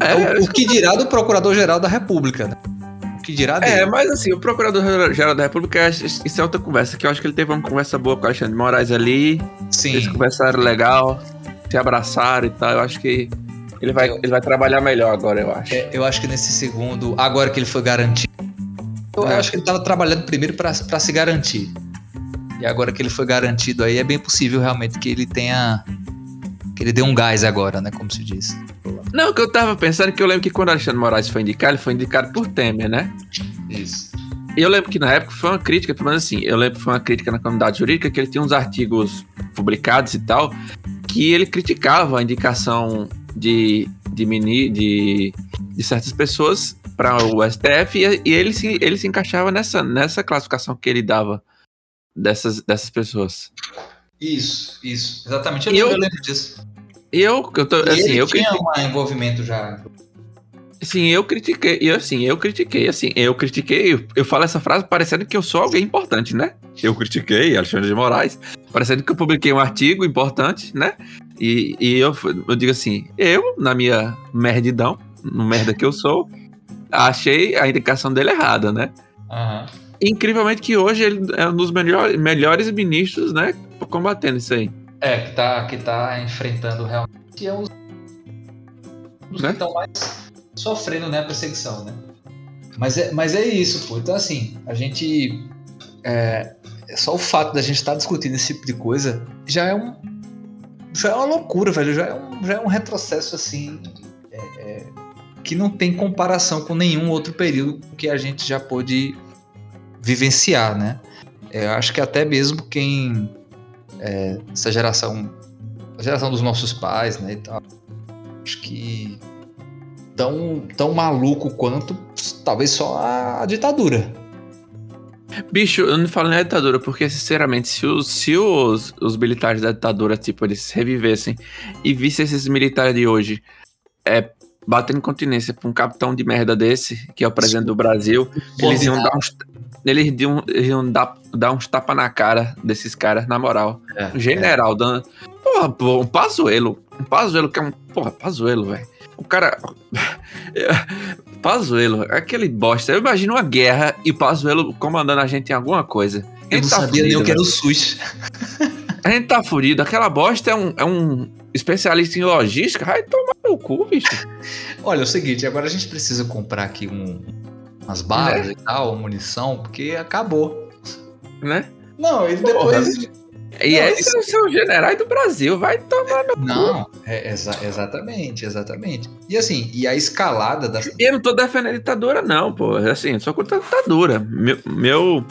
É, o, o que dirá do Procurador-Geral da República? Né? O que dirá dele? É, mas assim, o Procurador-Geral da República, isso é outra conversa, que eu acho que ele teve uma conversa boa com o Alexandre de Moraes ali, eles Sim. conversaram legal, se abraçaram e tal, eu acho que ele vai, Eu- ele vai trabalhar melhor agora, eu acho. É, eu acho que nesse segundo, agora que ele foi garantido, eu É. acho que ele estava trabalhando primeiro para se garantir. E agora que ele foi garantido aí, é bem possível realmente que ele tenha. que ele dê um gás agora, né? Como se diz. Não, o que eu tava pensando é que eu lembro que quando o Alexandre Moraes foi indicado, ele foi indicado por Temer, né? Isso. E eu lembro que na época foi uma crítica, pelo menos assim, eu lembro que foi uma crítica na comunidade jurídica, que ele tinha uns artigos publicados e tal, que ele criticava a indicação de, de, mini, de, de certas pessoas para o STF e, e ele, se, ele se encaixava nessa, nessa classificação que ele dava dessas, dessas pessoas. Isso, isso. Exatamente. Eu, eu- lembro, eu lembro disso. Eu, eu tô, E assim, ele eu tinha critiquei, um envolvimento já. Sim, eu critiquei, e assim, eu critiquei, assim, eu critiquei, eu, eu falo essa frase parecendo que eu sou alguém importante, né? Eu critiquei Alexandre de Moraes, parecendo que eu publiquei um artigo importante, né? E, e eu, eu digo assim, eu, na minha merdidão, no merda que eu sou, achei a indicação dele errada, né? Aham. Incrivelmente que hoje ele é um dos melhores, melhores ministros, né? Combatendo isso aí. É, que tá, que tá enfrentando realmente é os, os Né? que estão mais sofrendo, né, a perseguição, né? Mas é, mas é isso, pô. Então, assim, a gente. É, é só o fato da gente estar discutindo esse tipo de coisa já é um. Já é uma loucura, velho. Já é um, já é um retrocesso, assim. é, é, que não tem comparação com nenhum outro período que a gente já pôde vivenciar, né? É, Eu acho que até mesmo quem. é, essa geração. A geração dos nossos pais, né? E tal, acho que. Tão, tão maluco quanto talvez só a, a ditadura. Bicho, eu não falo nem da ditadura, porque, sinceramente, se os, se os, os militares da ditadura, tipo, eles revivessem e vissem esses militares de hoje é, batendo continência pra um capitão de merda desse, que é o presidente do Brasil, eles iam dar uns. Eles iam, iam dar, dar uns tapas na cara desses caras, na moral. É, Um general dando. Porra, pô, um Pazuelo. Um Pazuelo que é um. Porra, Pazuelo, velho. O cara. [LAUGHS] Pazuelo, aquele bosta. Eu imagino uma guerra e o Pazuelo comandando a gente em alguma coisa. Eu não tá sabia nem fudido, o que era o. SUS. A gente tá fudido. Aquela bosta é um, é um especialista em logística. Vai tomar no cu, bicho. [LAUGHS] Olha, é o seguinte, agora a gente precisa comprar aqui um, umas balas e tal, munição, porque acabou. Né? Não, ele Porra, depois. E Não, esses são os generais do Brasil. Vai tomar no cu. Não, é, exa- exatamente, exatamente. E assim, e a escalada das. Eu não tô defendendo a ditadura, não, pô. Assim, só contra a ditadura. Meu. meu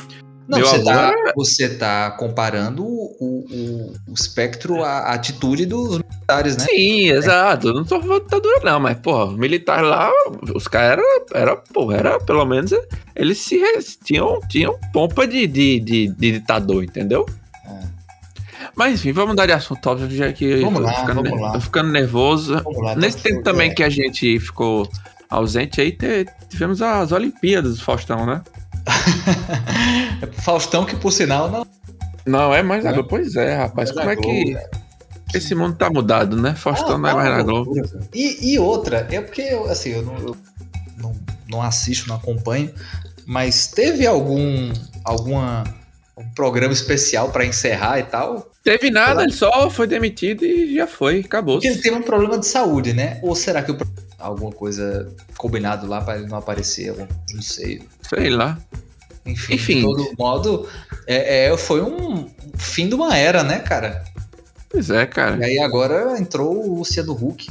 Não, Meu você, avô tá, era- você tá comparando o, o, o espectro, a atitude dos militares, né? Sim, exato. Eu não tô falando ditadura, não, mas, pô, militar lá, os caras eram, era, pô, era, pelo menos, eles se tinham, tinham pompa de, de, de, de ditador, entendeu? É. Mas enfim, vamos mudar de assunto, óbvio, já que Vamos tô, lá, ficando, vamos lá. tô ficando nervoso. Lá. Nesse tá- tempo também é, que a gente ficou ausente aí, tivemos as Olimpíadas do Faustão, né? [LAUGHS] Faustão, que por sinal não. Não, é mais É. agora. Pois é, rapaz, é como é que Globo, esse mundo tá mudado, né? Faustão Ah, não é tá mais na Globo. E, e outra, é porque eu, assim, eu, não, eu não, não assisto, não acompanho, mas teve algum alguma um programa especial pra encerrar e tal? Teve nada, ele só foi demitido e já foi, acabou. Porque ele teve um problema de saúde, né? Ou será que o alguma coisa combinado lá pra ele não aparecer? Não sei. Sei lá. Enfim, Enfim. de todo modo, é, é, foi um fim de uma era, né, cara? Pois é, cara. E aí agora entrou o Luciano Huck,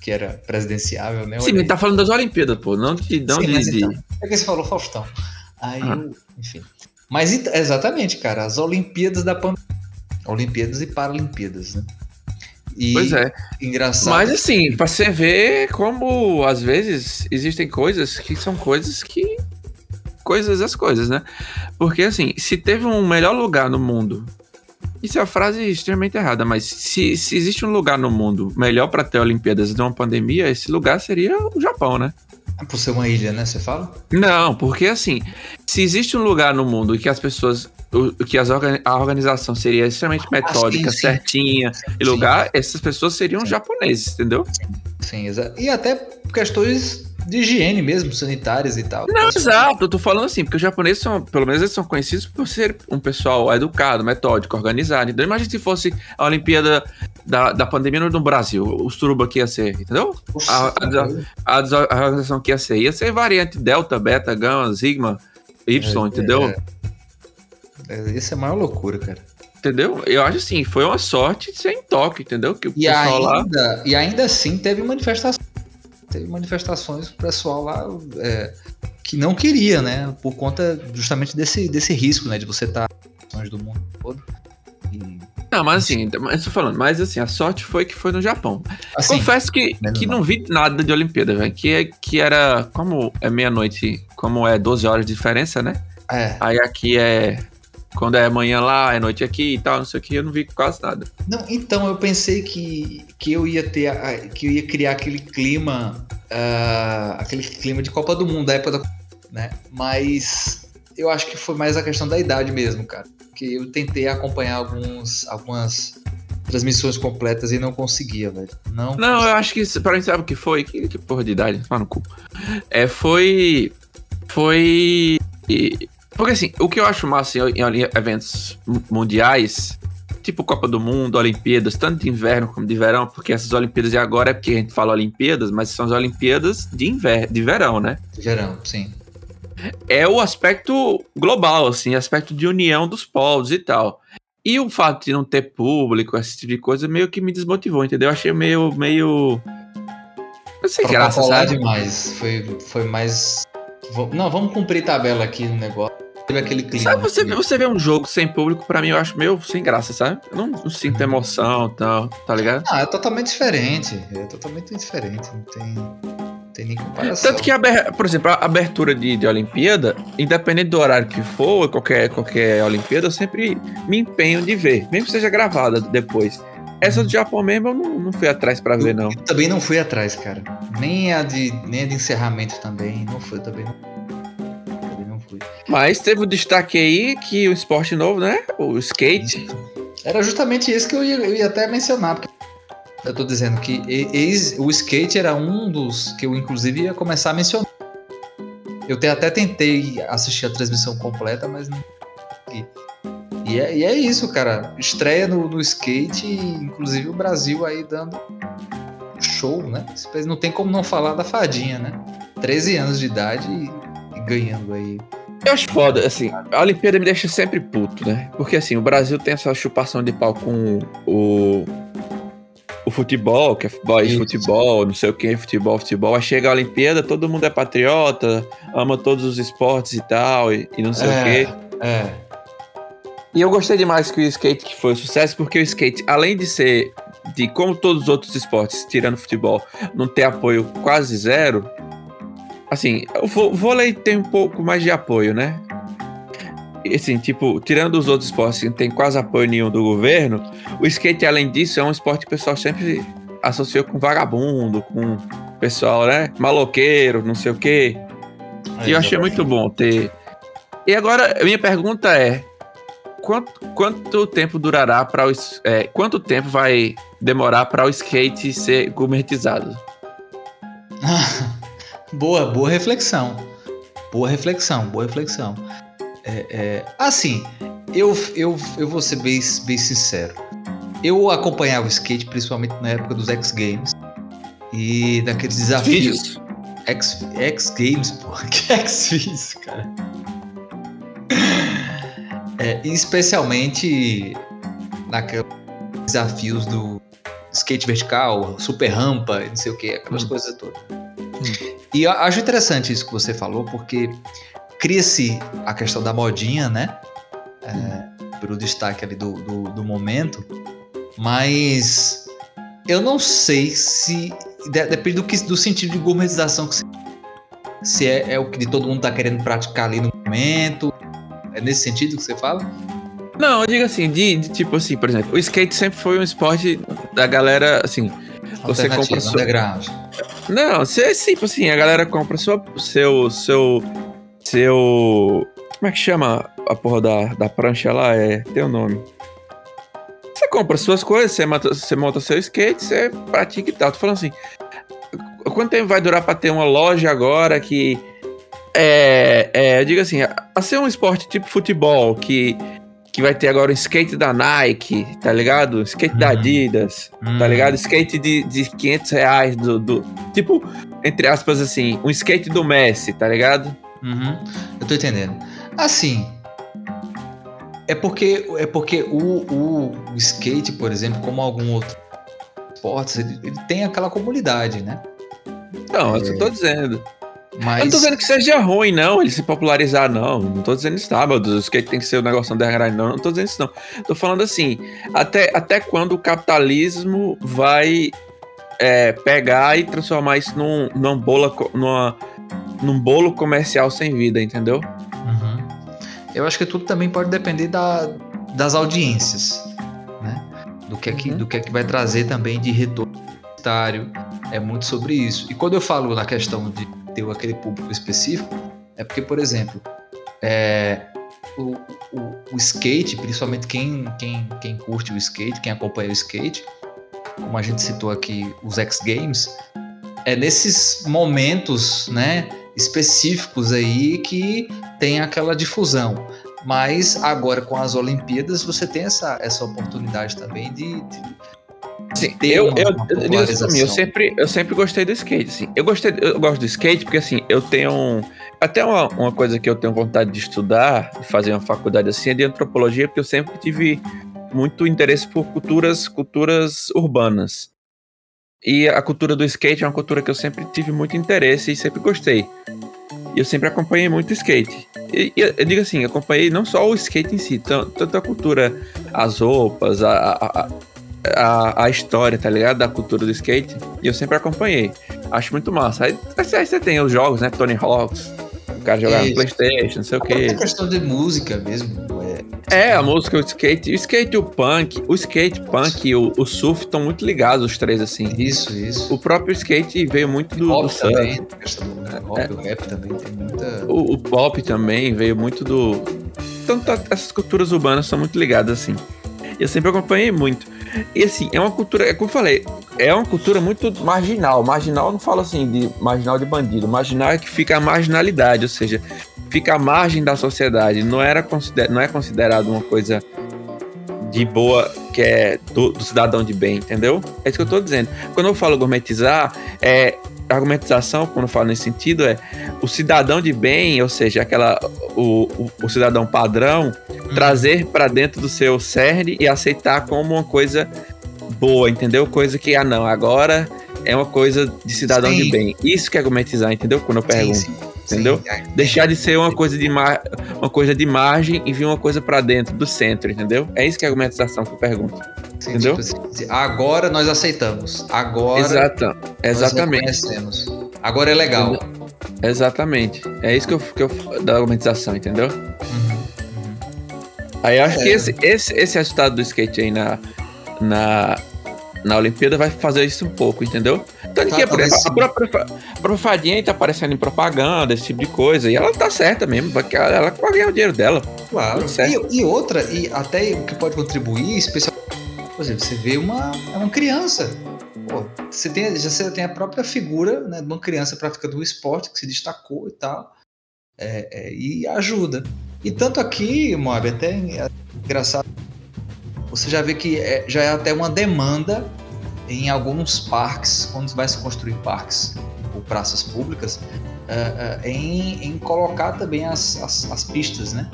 que era presidenciável, né? Sim, ele tá falando das Olimpíadas, pô. Não de. Não Sim, de, de- então, é que você falou Faustão. Aí, Ah. enfim. Mas ent- exatamente, cara, as Olimpíadas da pandemia. Olimpíadas e Paralimpíadas, né? E Pois é. engraçado. Mas assim, pra você ver como às vezes existem coisas que são coisas que. Coisas as coisas, né? Porque assim, se teve um melhor lugar no mundo. Isso é uma frase extremamente errada, mas se, se existe um lugar no mundo melhor pra ter Olimpíadas de uma pandemia, esse lugar seria o Japão, né? Por ser uma ilha, né? Você fala? Não, porque assim, se existe um lugar no mundo que as pessoas. Que as orga- a organização seria extremamente metódica, Ah, sim, sim. certinha, e Sim. lugar, essas pessoas seriam japoneses, entendeu? Sim, exato. E até questões de higiene mesmo, sanitárias e tal. Não, exato, eu tô falando assim, porque os japoneses são, pelo menos eles são conhecidos por ser um pessoal educado, metódico, organizado. Então imagina se fosse a Olimpíada da, da pandemia no Brasil, o suruba que ia ser, entendeu? Poxa, a- a- A, des- a organização que ia ser, ia ser variante Delta, Beta, Gama, Sigma, Y, É, entendeu? é. É, Isso é a maior loucura, cara. Entendeu? Eu acho assim, foi uma sorte de ser em Tóquio, entendeu? Que o E pessoal lá. ainda, e ainda assim teve manifestações. Teve manifestações do pessoal lá é, que não queria, né? Por conta justamente desse, desse risco, né? De você estar nas do mundo todo. E, Não, mas assim, mas tô falando, mas assim, a sorte foi que foi no Japão. assim, Confesso que, menos que não vi nada de Olimpíada, velho. Que, é- que era. Como é meia-noite, como é 12 horas de diferença, né? é, Aí aqui é. Quando é manhã lá, é noite aqui e tal, não sei o que, eu não vi quase nada. Não, então eu pensei que, que eu ia ter a- que eu ia criar aquele clima ah, aquele clima de Copa do Mundo da época da né? Mas eu acho que foi mais a questão da idade mesmo, cara. Porque eu tentei acompanhar alguns algumas transmissões completas e não conseguia, velho. Não. Não, eu acho que, pra mim, sabe o que foi? Que, que porra de idade? Fala no cu. É, foi. Foi. e- Porque assim, o que eu acho massa em, em eventos mu- mundiais, tipo Copa do Mundo, Olimpíadas, tanto de inverno como de verão, porque essas Olimpíadas de agora é porque a gente fala Olimpíadas, mas são as Olimpíadas de inverno, de verão, né? Verão, sim. É o aspecto global, assim, aspecto de união dos povos e tal. E o fato de não ter público, esse tipo de coisa, meio que me desmotivou, entendeu? Eu achei meio, meio... Não sei graça, Protocolar sabe? demais. Foi, foi mais. Não, vamos cumprir tabela aqui no negócio. Aquele clima. Sabe, você, assim. você vê um jogo sem público, pra mim, eu acho meio sem graça, sabe? Eu não, não sinto emoção e tal, tá ligado? Ah, é totalmente diferente. É totalmente diferente. Não tem, não tem nem comparação. Tanto que, por exemplo, a abertura de, de Olimpíada, independente do horário que for, qualquer, qualquer Olimpíada, eu sempre me empenho de ver, mesmo que seja gravada depois. Essa do Japão mesmo eu não, não fui atrás pra ver, não. Eu também não fui atrás, cara. Nem a de, nem a de encerramento também. Não fui, também não. Fui. Mas teve o destaque aí que o esporte novo, né? O skate. Era justamente esse que eu ia, eu ia até mencionar, porque eu tô dizendo que ex- o skate era um dos que eu inclusive ia começar a mencionar. Eu até tentei assistir a transmissão completa, mas não consegui. E é, e é isso, cara. Estreia no, no skate, inclusive o Brasil aí dando show, né? Não tem como não falar da fadinha, né? 13 anos de idade e, e ganhando aí. Eu acho foda, assim, a Olimpíada me deixa sempre puto, né? Porque assim, o Brasil tem essa chupação de pau com o. O futebol, que é futebol, Isso. futebol, não sei o que, futebol, futebol. Aí chega a Olimpíada, todo mundo é patriota, ama todos os esportes e tal, e, e não sei o quê. é. E eu gostei demais que o skate que foi um sucesso, porque o skate, além de ser, de como todos os outros esportes, tirando futebol, não ter apoio quase zero, assim, o vô- vôlei tem um pouco mais de apoio, né? Assim, tipo, tirando os outros esportes que não tem quase apoio nenhum do governo, o skate, além disso, é um esporte que o pessoal sempre associou com vagabundo, com pessoal, né? Maloqueiro, não sei o quê. E eu achei muito bom ter. E agora, minha pergunta é: quanto, quanto tempo durará para o. é, quanto tempo vai demorar para o skate ser gourmetizado? [LAUGHS] boa, boa reflexão. Boa reflexão, boa reflexão. É, é, assim, eu, eu, eu vou ser bem, bem sincero. Eu acompanhava o skate principalmente na época dos X Games e daqueles desafios. X, X Games, pô. [LAUGHS] Que X fiz, cara? É, especialmente naqueles desafios do skate vertical, super rampa, não sei o que, aquelas Hum. coisas todas. E eu acho interessante isso que você falou, porque cria-se a questão da modinha, né? É, pelo destaque ali do, do, do momento, mas eu não sei se. de- depende do, que, do sentido de gourmetização que você. Se é, é o que todo mundo tá querendo praticar ali no momento. É nesse sentido que você fala? Não, eu digo assim, de, de tipo assim, por exemplo, o skate sempre foi um esporte da galera, assim. Você compra sua-. Não, você tipo assim, a galera compra sua, seu. seu. seu. Como é que chama a porra da, da prancha lá? É. Tem o nome. Você compra suas coisas, você monta, você monta seu skate, você pratica e tal. Tô falando assim. Quanto tempo vai durar pra ter uma loja agora que. É. é eu digo assim, a ser um esporte tipo futebol, que. Que vai ter agora o skate da Nike, tá ligado? Skate da Uhum. Adidas, tá Hum. ligado? Skate de, de 500 reais do, do. Tipo, entre aspas, assim, um skate do Messi, tá ligado? Uhum, eu tô entendendo. Assim, é porque é porque o, o, skate, por exemplo, como algum outro esporte, ele, ele tem aquela comunidade, né? Não, eu só tô dizendo. Mas Eu não tô dizendo que seja ruim, não, ele se popularizar, não. Não tô dizendo isso, tá, meu Deus, o skate tem que ser o negócio underground, não. Não tô dizendo isso, não. Tô falando assim, até, até quando o capitalismo vai é, pegar e transformar isso num, num, bola, numa, num bolo comercial sem vida, entendeu? Uhum. Eu acho que tudo também pode depender da, das audiências, né? Do que, é que, Uhum. do que é que vai trazer também de retorno. É muito sobre isso. E quando eu falo na questão de ter aquele público específico, é porque, por exemplo, é, o, o, o skate, principalmente quem, quem, quem curte o skate, quem acompanha o skate, como a gente citou aqui, os X Games, é nesses momentos, né, específicos aí que tem aquela difusão. Mas agora com as Olimpíadas você tem essa, essa oportunidade também de, de Sim, eu, eu, eu, digo assim eu sempre, eu sempre gostei do skate, assim. Eu gostei, eu gosto do skate porque assim, eu tenho um, até uma, uma coisa que eu tenho vontade de estudar, fazer uma faculdade assim, é de antropologia, porque eu sempre tive muito interesse por culturas, culturas urbanas. E a cultura do skate é uma cultura que eu sempre tive muito interesse e sempre gostei. E eu sempre acompanhei muito skate. E, e eu digo assim, acompanhei não só o skate em si, tanto a cultura, as roupas, a, a, a, a história, tá ligado? Da cultura do skate. E eu sempre acompanhei. Acho muito massa. Aí, aí você tem os jogos, né? Tony Hawks, o cara jogava no Playstation, não sei o quê. É questão de música mesmo. É, a música, o skate, o skate e o punk, o skate, punk e o, o surf estão muito ligados, os três, assim. Isso, isso. O próprio skate veio muito do, pop do. Também, pop, é. o rap também tem muita... O, o, pop também veio muito do... Tanto essas culturas urbanas são muito ligadas, assim. Eu sempre acompanhei muito. E assim, é uma cultura, é como eu falei, é uma cultura muito marginal. Marginal não fala assim de marginal de bandido. Marginal é que fica a marginalidade, ou seja, fica à margem da sociedade. Não, era consider, não é considerado uma coisa de boa que é do, do, cidadão de bem, entendeu? É isso que eu tô dizendo. Quando eu falo gourmetizar, é argumentização, quando eu falo nesse sentido, é o cidadão de bem, ou seja, aquela o, o, o cidadão padrão, hum. trazer para dentro do seu cerne e aceitar como uma coisa boa, entendeu? Coisa que, ah, não, agora é uma coisa de cidadão sim. de bem. Isso que é argumentizar, entendeu? Quando eu pergunto. Sim, sim entendeu? Sim, Deixar de ser uma coisa de, mar... uma coisa de margem e vir uma coisa para dentro do centro, entendeu? É isso que é a argumentação que eu pergunto. Sim, entendeu? Tipo assim, agora nós aceitamos. Agora Exata, exatamente. Agora é legal. Exatamente. É isso que eu, que eu da argumentação, entendeu? Uhum. Aí eu acho é. que esse, esse, esse resultado do skate aí na, na, na Olimpíada vai fazer isso um pouco, entendeu? Tanto que a, a própria, a própria Fadinha tá aparecendo em propaganda, esse tipo de coisa. E ela tá certa mesmo, porque ela, ela pode ganhar o dinheiro dela. Claro. E, e, outra, e até o que pode contribuir, especialmente. Por exemplo, você vê uma, é uma criança. Pô, você tem, já você tem a própria figura né, de uma criança prática do esporte que se destacou e tal. É, é, e ajuda. E tanto aqui, Moab, até é engraçado você já vê que é, já é até uma demanda em alguns parques, quando vai se construir parques ou praças públicas, uh, uh, em, em, colocar também as, as, as, pistas, né?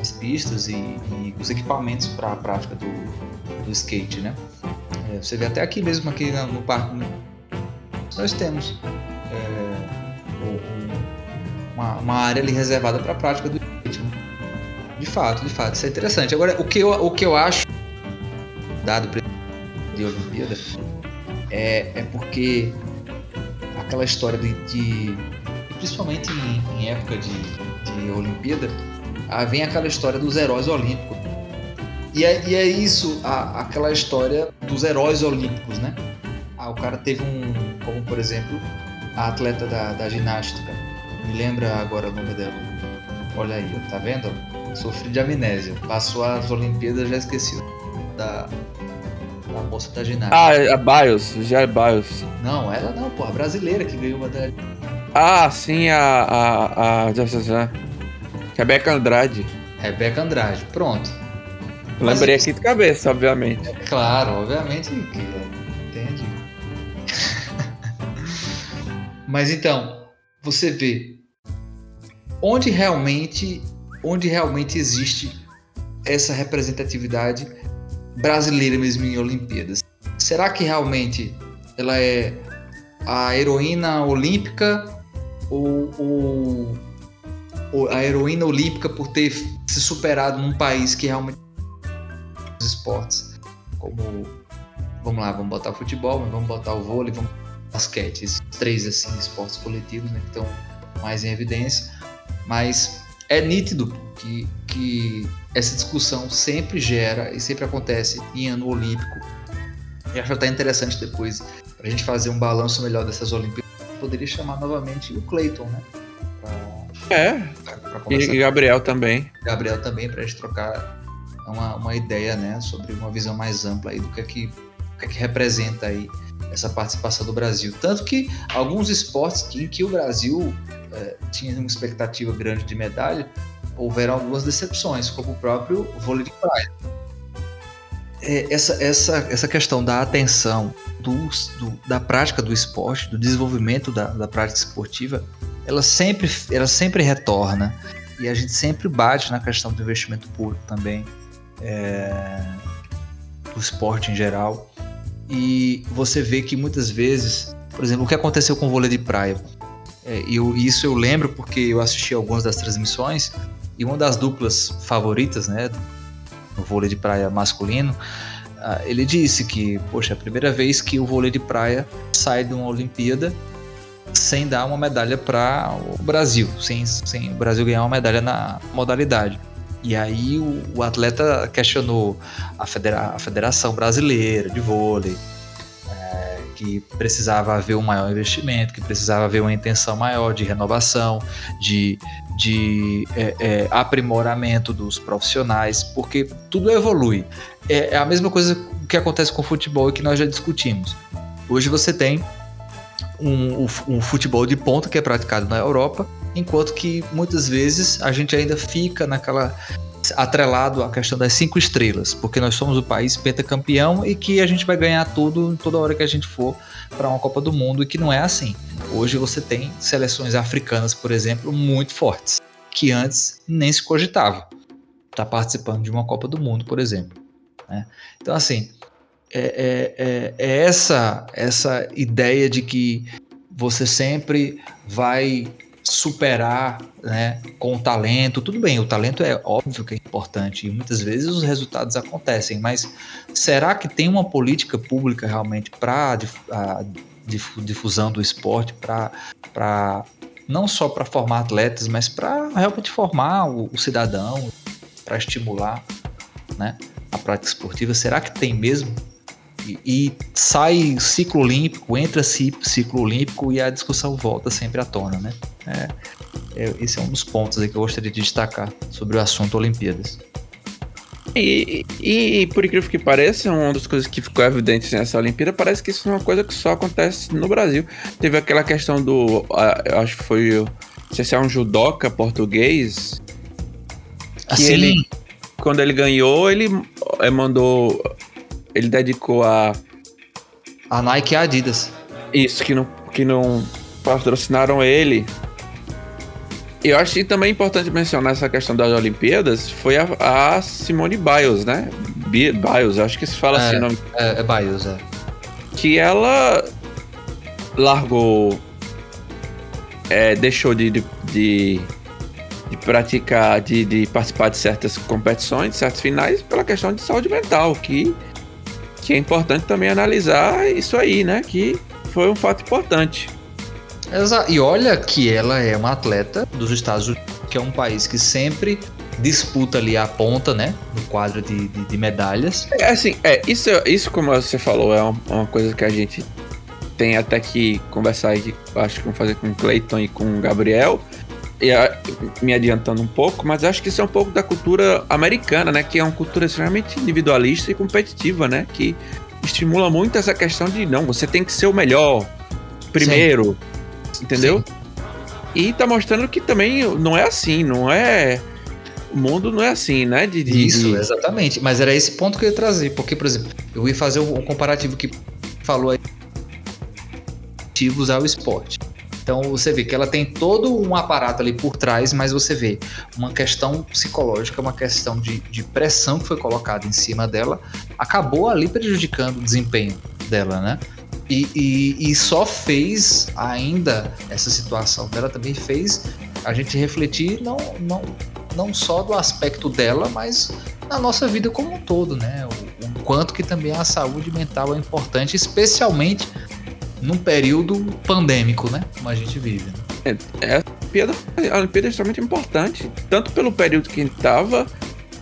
As pistas e, e os equipamentos para a prática do, do skate, né? É, você vê até aqui mesmo, aqui no, no parque, né? nós temos é, uma, uma, área ali reservada para a prática do skate. De fato, de fato, isso é interessante. Agora, o que eu, o que eu acho dado de Olimpíada é, é porque aquela história de, de principalmente em, em, época de, de Olimpíada, ah, vem aquela história dos heróis olímpicos. E é, e é isso, a, aquela história dos heróis olímpicos, né? Ah, o cara teve um, como por exemplo, a atleta da, da ginástica, me lembra agora o nome dela. Olha aí, tá vendo? Sofri de amnésia. Passou as Olimpíadas, já esqueci da, da moça da ginástica. Ah, é a Bios, já é Bios. Não, ela não, pô, a brasileira que ganhou uma da. Ah, sim, a. a, a... Rebeca Andrade. Rebeca Andrade, pronto. Lembrei aqui de cabeça, obviamente. É claro, obviamente que entende. [LAUGHS] Mas então, você vê onde realmente, onde realmente existe essa representatividade brasileira mesmo em Olimpíadas. Será que realmente ela é a heroína olímpica ou, ou, ou, a heroína olímpica por ter se superado num país que realmente os esportes como vamos lá vamos botar o futebol vamos botar o vôlei vamos basquete esses três assim esportes coletivos né, que estão mais em evidência mas é nítido que, que essa discussão sempre gera e sempre acontece em ano olímpico. E acho até interessante depois, para a gente fazer um balanço melhor dessas Olimpíadas, poderia chamar novamente o Clayton, né? Pra, é, pra, pra e Gabriel também. Gabriel também, para a gente trocar uma, uma ideia, né, sobre uma visão mais ampla aí do que é que, que, é que representa aí essa participação do Brasil. Tanto que alguns esportes em que o Brasil é, tinha uma expectativa grande de medalha, houveram algumas decepções, como o próprio vôlei de praia. É, essa, essa, essa questão da atenção do, do, da prática do esporte, do desenvolvimento da, da prática esportiva, ela sempre, ela sempre retorna. E a gente sempre bate na questão do investimento público também, é, do esporte em geral. E você vê que muitas vezes, por exemplo, o que aconteceu com o vôlei de praia. É, eu, isso eu lembro porque eu assisti algumas das transmissões e uma das duplas favoritas, né, no vôlei de praia masculino, uh, ele disse que, poxa, é a primeira vez que o vôlei de praia sai de uma Olimpíada sem dar uma medalha para o Brasil, sem, sem o Brasil ganhar uma medalha na modalidade. E aí o, o atleta questionou a, federa a Federação Brasileira de Vôlei, que precisava haver um maior investimento, que precisava haver uma intenção maior de renovação, de, de é, é, aprimoramento dos profissionais, porque tudo evolui. É, é a mesma coisa que acontece com o futebol e que nós já discutimos. Hoje você tem um, um, futebol de ponta que é praticado na Europa, enquanto que muitas vezes a gente ainda fica naquela atrelado à questão das cinco estrelas, porque nós somos o país pentacampeão e que a gente vai ganhar tudo toda hora que a gente for para uma Copa do Mundo e que não é assim. Hoje você tem seleções africanas, por exemplo, muito fortes, que antes nem se cogitava estar tá participando de uma Copa do Mundo, por exemplo. Né? Então, assim, é, é, é, é essa, essa ideia de que você sempre vai superar né, com talento. Tudo bem, o talento é óbvio que é importante e muitas vezes os resultados acontecem, mas será que tem uma política pública realmente para a difusão do esporte, para não só para formar atletas, mas para realmente formar o, o cidadão, para estimular né, a prática esportiva? Será que tem mesmo? E, e sai ciclo olímpico, entra ciclo olímpico e a discussão volta sempre à tona, né? É, é, esse é um dos pontos que eu gostaria de destacar sobre o assunto Olimpíadas. E, e, e, por incrível que pareça, uma das coisas que ficou evidente nessa Olimpíada parece que isso é uma coisa que só acontece no Brasil. Teve aquela questão do. eu acho que foi. Não sei se é um judoca português. Que assim, ele. Quando ele ganhou, ele eh, mandou. Ele dedicou a. A Nike e a Adidas. Isso, que não, que não patrocinaram ele eu acho que também é importante mencionar essa questão das Olimpíadas foi a, a Simone Biles, né? Biles, acho que se fala é, assim o nome. É, é Biles, é. Que ela largou. É, deixou de, de, de, de praticar, de, de, participar de certas competições, de certos finais, pela questão de saúde mental, que, que é importante também analisar isso aí, né? Que foi um fato importante. E olha que ela é uma atleta dos Estados Unidos, que é um país que sempre disputa ali a ponta, né? No quadro de, de, de medalhas. É assim, é, isso, isso como você falou, é uma, uma coisa que a gente tem até que conversar acho que vamos fazer com o Clayton e com o Gabriel. E a, me adiantando um pouco, mas acho que isso é um pouco da cultura americana, né? Que é uma cultura extremamente individualista e competitiva, né? Que estimula muito essa questão de não, você tem que ser o melhor primeiro. Sim entendeu? Sim. E tá mostrando que também não é assim, não é. O mundo não é assim, né? De, de Isso, exatamente. Mas era esse ponto que eu ia trazer. Porque, por exemplo, eu ia fazer um comparativo que falou aí ao esporte. Então você vê que ela tem todo um aparato ali por trás, mas você vê uma questão psicológica, uma questão de, de pressão que foi colocada em cima dela, acabou ali prejudicando o desempenho dela, né? E, e, e, só fez ainda essa situação dela também fez a gente refletir não, não, não só do aspecto dela, mas na nossa vida como um todo, né? O, o quanto que também a saúde mental é importante, especialmente num período pandêmico, né? Como a gente vive. Né? É, é, a, Olimpíada, a Olimpíada é extremamente importante, tanto pelo período que estava,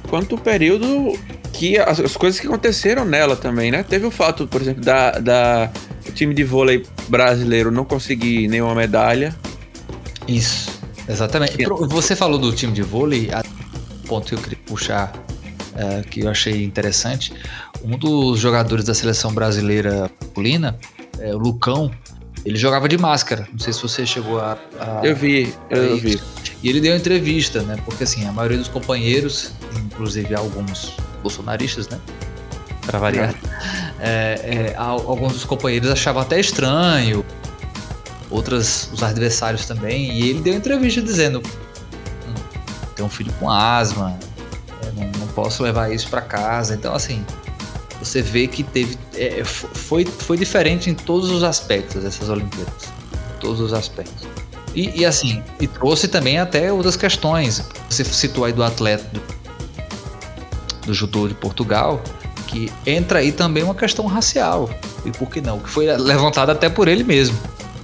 quanto o período que as, as, coisas que aconteceram nela também, né? Teve o fato, por exemplo, da, da o time de vôlei brasileiro não conseguir nenhuma medalha. Isso, exatamente. Você falou do time de vôlei, ponto que eu queria puxar, é, que eu achei interessante. Um dos jogadores da seleção brasileira masculina, é, o Lucão, ele jogava de máscara. Não sei se você chegou a. a... Eu vi, eu vi. E ele deu entrevista, né? Porque assim, a maioria dos companheiros, inclusive alguns bolsonaristas, né? Para variar, é, é, alguns dos companheiros achavam até estranho, outras, os adversários também. E ele deu entrevista dizendo: hum, tem um filho com asma, é, não, não posso levar isso para casa. Então, assim, você vê que teve é, foi, foi diferente em todos os aspectos dessas Olimpíadas, todos os aspectos. E, e, assim, e trouxe também até outras questões. Você citou aí do atleta do, do judô de Portugal, que entra aí também uma questão racial. E por que não? Que foi levantada até por ele mesmo.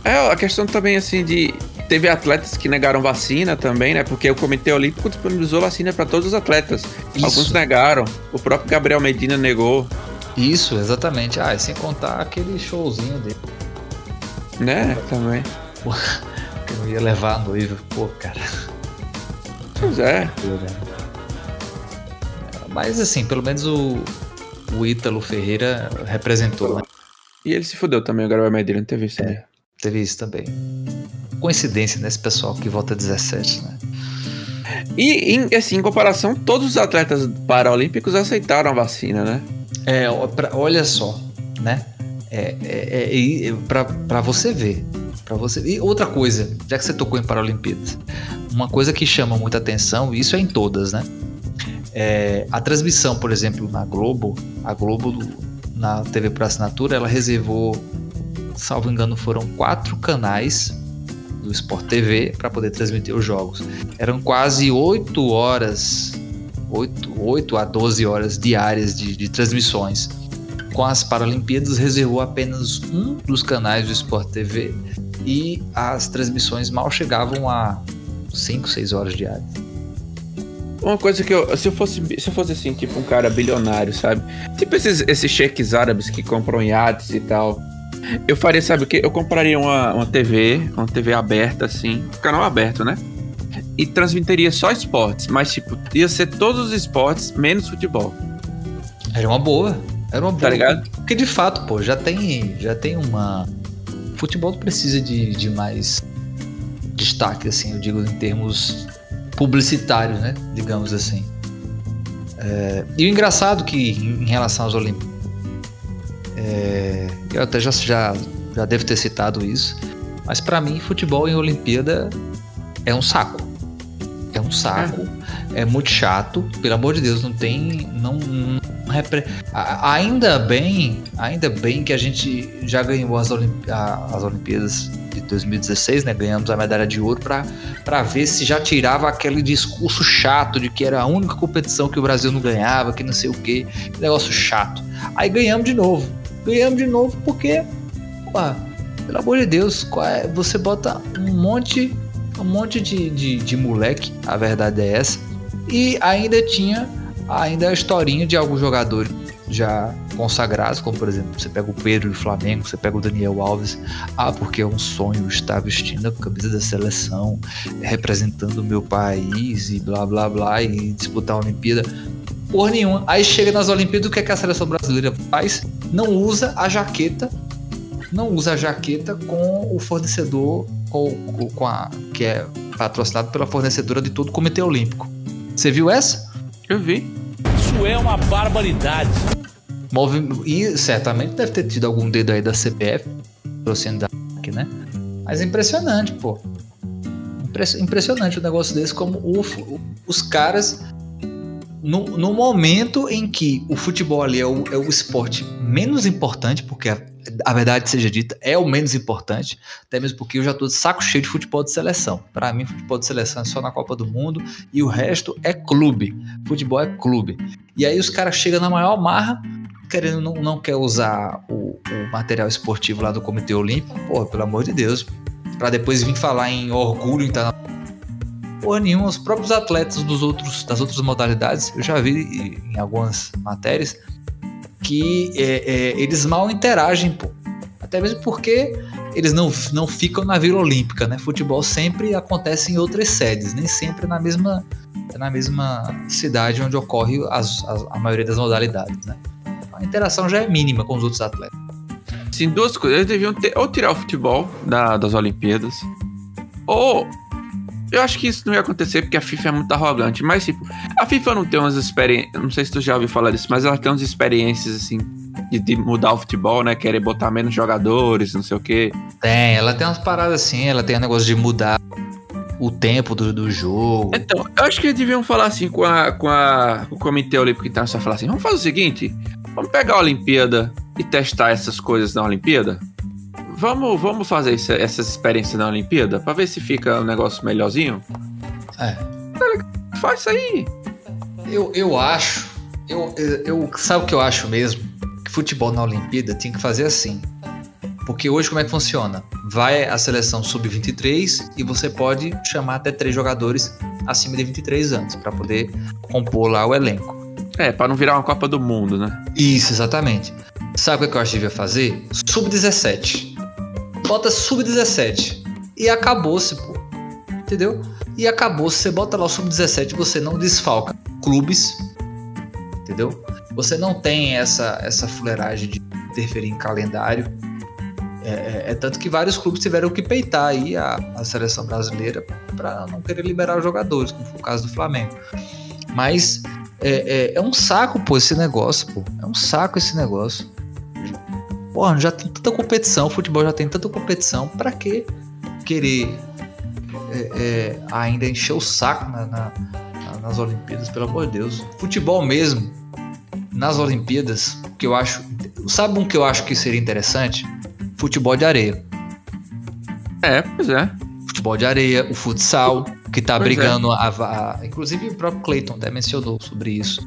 É, a questão também assim de teve atletas que negaram vacina também, né? Porque o Comitê Olímpico disponibilizou vacina para todos os atletas. Isso. Alguns negaram. O próprio Gabriel Medina negou. Isso, exatamente. Ah, e sem contar aquele showzinho dele. Né? Também. [LAUGHS] que eu ia levar a noiva. Pô, cara. Pois é. Mas assim, pelo menos o, o Ítalo Ferreira representou, né? E ele se fudeu também, agora vai Medina, não teve isso é, Teve isso também. Coincidência nesse pessoal que volta 17, né? E, em, assim, em comparação, todos os atletas paralímpicos aceitaram a vacina, né? É, pra, olha só, né? É, é, é, é para você ver para você. E outra coisa, já que você tocou em Paralimpíadas, uma coisa que chama muita atenção, e isso é em todas, né? É, a transmissão, por exemplo, na Globo, a Globo na TV por assinatura, ela reservou, salvo engano, foram quatro canais do Sport TV para poder transmitir os jogos. Eram quase oito horas, 8, 8 a 12 horas diárias de, de transmissões. Com as Paralimpíadas, reservou apenas um dos canais do Sport TV e as transmissões mal chegavam a 5, 6 horas diárias. Uma coisa que eu se, eu fosse. Se eu fosse assim, tipo um cara bilionário, sabe? Tipo esses, esses cheques árabes que compram iates e tal. Eu faria, sabe o que? Eu compraria uma, uma TV, uma TV aberta, assim, canal aberto, né? E transmitiria só esportes, mas tipo, ia ser todos os esportes, menos futebol. Era uma boa. Era uma tá boa. Tá ligado? Porque de fato, pô, já tem, já tem uma futebol precisa de, de mais destaque, assim, eu digo em termos publicitários, né? Digamos assim. É, e o engraçado que em relação às Olimpíadas, é, eu até já, já, já devo ter citado isso, mas para mim futebol em Olimpíada é um saco. É um saco, é. é muito chato, pelo amor de Deus, não tem. Não, não repre... Ainda bem, ainda bem que a gente já ganhou as, as Olimpíadas 2016, né? Ganhamos a medalha de ouro para ver se já tirava aquele discurso chato de que era a única competição que o Brasil não ganhava, que não sei o que, que negócio chato. Aí ganhamos de novo. Ganhamos de novo porque, pô, pelo amor de Deus, é? você bota um monte, um monte de, de, de moleque, a verdade é essa, e ainda tinha ainda a historinha de alguns jogadores já consagrados, como por exemplo, você pega o Pedro do Flamengo, você pega o Daniel Alves, ah, porque é um sonho estar vestindo a camisa da seleção, representando o meu país e blá blá blá e disputar a Olimpíada. Porra nenhuma. Aí chega nas Olimpíadas, o que, é que a seleção brasileira faz? Não usa a jaqueta, não usa a jaqueta com o fornecedor, com, com a, que é patrocinado pela fornecedora de todo o Comitê Olímpico. Você viu essa? Eu vi. Isso é uma barbaridade. E certamente deve ter tido algum dedo aí da CPF, trouxendo aqui, né? Mas é impressionante, pô. Impressionante o negócio desse, como o, os caras, no, no, momento em que o futebol ali é o, é o esporte menos importante, porque a, a, verdade seja dita, é o menos importante, até mesmo porque eu já tô de saco cheio de futebol de seleção. Para mim, futebol de seleção é só na Copa do Mundo e o resto é clube. Futebol é clube. E aí os caras chegam na maior marra, querendo não, não quer usar o, o, material esportivo lá do Comitê Olímpico, porra, pelo amor de Deus, para depois vir falar em orgulho internacional. Porra nenhuma, os próprios atletas dos outros, das outras modalidades, eu já vi em algumas matérias, que é, é, eles mal interagem, pô. Até mesmo porque eles não, não ficam na Vila Olímpica, né? Futebol sempre acontece em outras sedes, nem sempre na mesma, na mesma cidade onde ocorre as, as, a maioria das modalidades, né? A interação já é mínima com os outros atletas. Sim, duas coisas. Eles deviam ter, ou tirar o futebol da, das Olimpíadas, ou Eu acho que isso não ia acontecer porque a FIFA é muito arrogante. Mas, tipo, a FIFA não tem umas experiências. Não sei se tu já ouviu falar disso, mas ela tem umas experiências, assim, de, de mudar o futebol, né? Querer botar menos jogadores, não sei o quê. Tem, ela tem umas paradas assim, ela tem um negócio de mudar o tempo do, do jogo. Então, eu acho que eles deviam falar assim com, a, com, a, com o Comitê Olímpico Internacional. Falar assim: vamos fazer o seguinte, vamos pegar a Olimpíada e testar essas coisas na Olimpíada. Vamos, vamos fazer isso- essas experiências na Olimpíada pra ver se fica um negócio melhorzinho. É. Faz isso aí. Eu, eu acho. Eu, eu, sabe o que eu acho mesmo? Que futebol na Olimpíada tinha que fazer assim. Porque hoje como é que funciona? Vai a seleção sub-23 e você pode chamar até três jogadores acima de 23 anos para poder compor lá o elenco. É, pra não virar uma Copa do Mundo, né? Isso, exatamente. Sabe o que eu acho que devia fazer? Sub-17. Bota sub-17. E acabou-se, pô. Entendeu? E acabou-se. Você bota lá o sub-17 você não desfalca clubes. Entendeu? Você não tem essa, essa fuleiragem de interferir em calendário. É, é- é tanto que vários clubes tiveram que peitar aí a, a seleção brasileira para não querer liberar os jogadores, como foi o caso do Flamengo. Mas é, é- é um saco, pô, esse negócio, pô. É um saco esse negócio. Porra, já tem tanta competição, o futebol já tem tanta competição. Pra que querer é, é, ainda encher o saco na- na- na- nas Olimpíadas, pelo amor de Deus? Futebol mesmo, nas Olimpíadas, que eu acho. Sabe um que eu acho que seria interessante? Futebol de areia. É, pois é. Futebol de areia, o futsal, que tá Pois é. brigando. A, a- inclusive o próprio Clayton até mencionou sobre isso.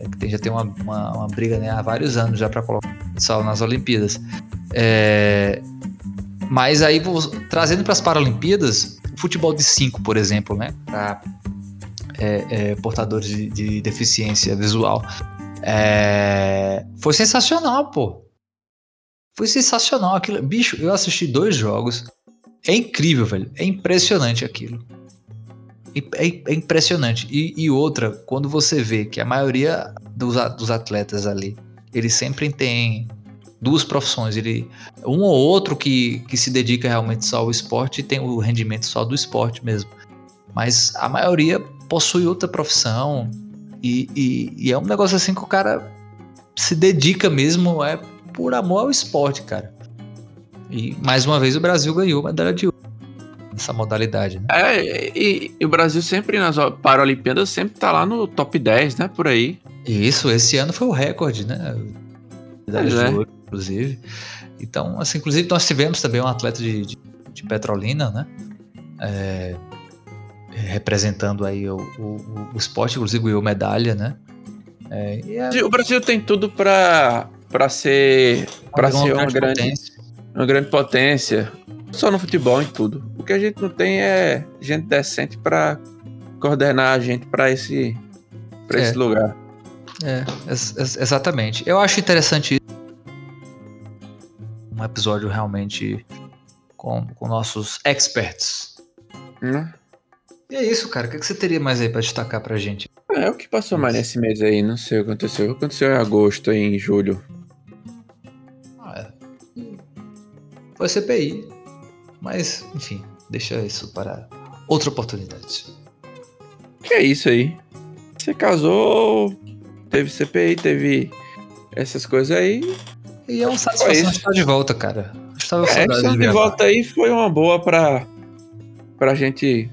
É que tem- já tem uma, uma, uma briga né, há vários anos já para colocar o futsal nas Olimpíadas. É, mas aí, trazendo para as Paralimpíadas, o futebol de 5, por exemplo, né? Para portadores de, de deficiência visual. É, foi sensacional, pô. Foi sensacional aquilo. Bicho, eu assisti dois jogos. É incrível, velho. É impressionante aquilo. É, é- impressionante. E, e outra, quando você vê que a maioria dos, dos atletas ali, eles sempre têm duas profissões. Ele, um ou outro que, que se dedica realmente só ao esporte e tem o rendimento só do esporte mesmo. Mas a maioria possui outra profissão. E, e- e é um negócio assim que o cara se dedica mesmo, é por amor ao esporte, cara. E mais uma vez o Brasil ganhou medalha de ouro nessa modalidade, né? É, e, e o Brasil sempre nas Paralimpíadas sempre tá lá no top 10, né? Por aí. Isso, esse ano foi o recorde, né? Medalha é. ouro, inclusive. Então, assim, inclusive nós tivemos também um atleta de, de, de Petrolina, né? É, representando aí o, o, o esporte, inclusive ganhou medalha, né? É, é O Brasil tem tudo pra, pra ser, virou ser uma grande, uma grande potência. Só no futebol, em tudo. O que a gente não tem é gente decente pra coordenar a gente pra esse, pra É. esse lugar. É, ex- ex- exatamente. Eu acho interessante isso. um episódio realmente com, com nossos experts. né? E é isso, cara. O que que você teria mais aí pra destacar pra gente? É o que passou mais nesse mês aí, não sei o que aconteceu. Aconteceu em agosto, em julho. Ah, é. Foi CPI. Mas, enfim, deixa isso para outra oportunidade. Que é isso aí. Você casou, teve CPI, teve essas coisas aí. E é uma satisfação estar de volta, cara. Estava É, essa de gravar. volta aí foi uma boa pra, pra gente.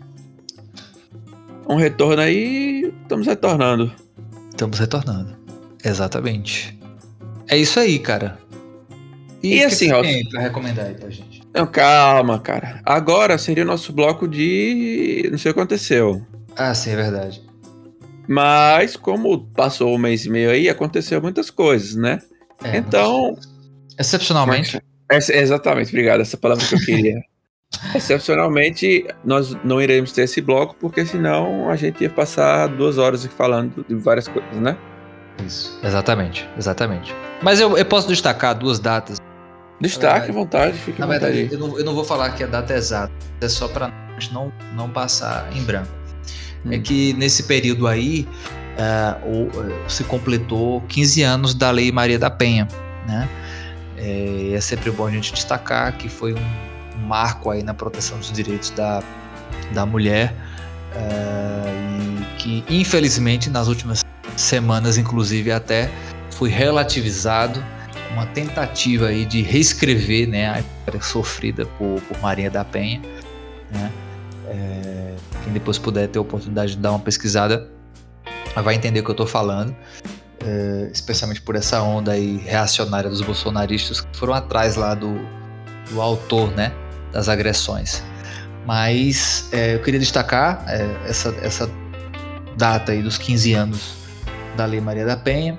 Um retorno aí, estamos retornando. Estamos retornando. Exatamente. É isso aí, cara. E que assim, ó, tem pra recomendar aí pra gente? Não, calma, cara. Agora seria o nosso bloco de. Não sei o que aconteceu. Ah, sim, é verdade. Mas, como passou um mês e meio aí, aconteceu muitas coisas, né? É, Então- Excepcionalmente. Exatamente, obrigado. Essa palavra que eu queria. [LAUGHS] Excepcionalmente, nós não iremos ter esse bloco, porque senão a gente ia passar duas horas falando de várias coisas, né? Isso. Exatamente, exatamente. Mas eu, eu posso destacar duas datas. Destaque vontade, fique à Na verdade, vontade. eu não, eu não vou falar que a data é exata. É só pra não, não passar em branco. É Hum. que nesse período aí eh, se completou 15 anos da Lei Maria da Penha, né? É, é sempre bom a gente destacar que foi um, um marco aí na proteção dos direitos da, da mulher é, e que infelizmente nas últimas semanas, inclusive, até foi relativizado uma tentativa aí de reescrever né, a história sofrida por, por Maria da Penha. Né? É, quem depois puder ter a oportunidade de dar uma pesquisada vai entender o que eu estou falando, é, especialmente por essa onda aí reacionária dos bolsonaristas que foram atrás lá do, do autor né, das agressões. Mas é, eu queria destacar é, essa, essa data aí dos 15 anos da Lei Maria da Penha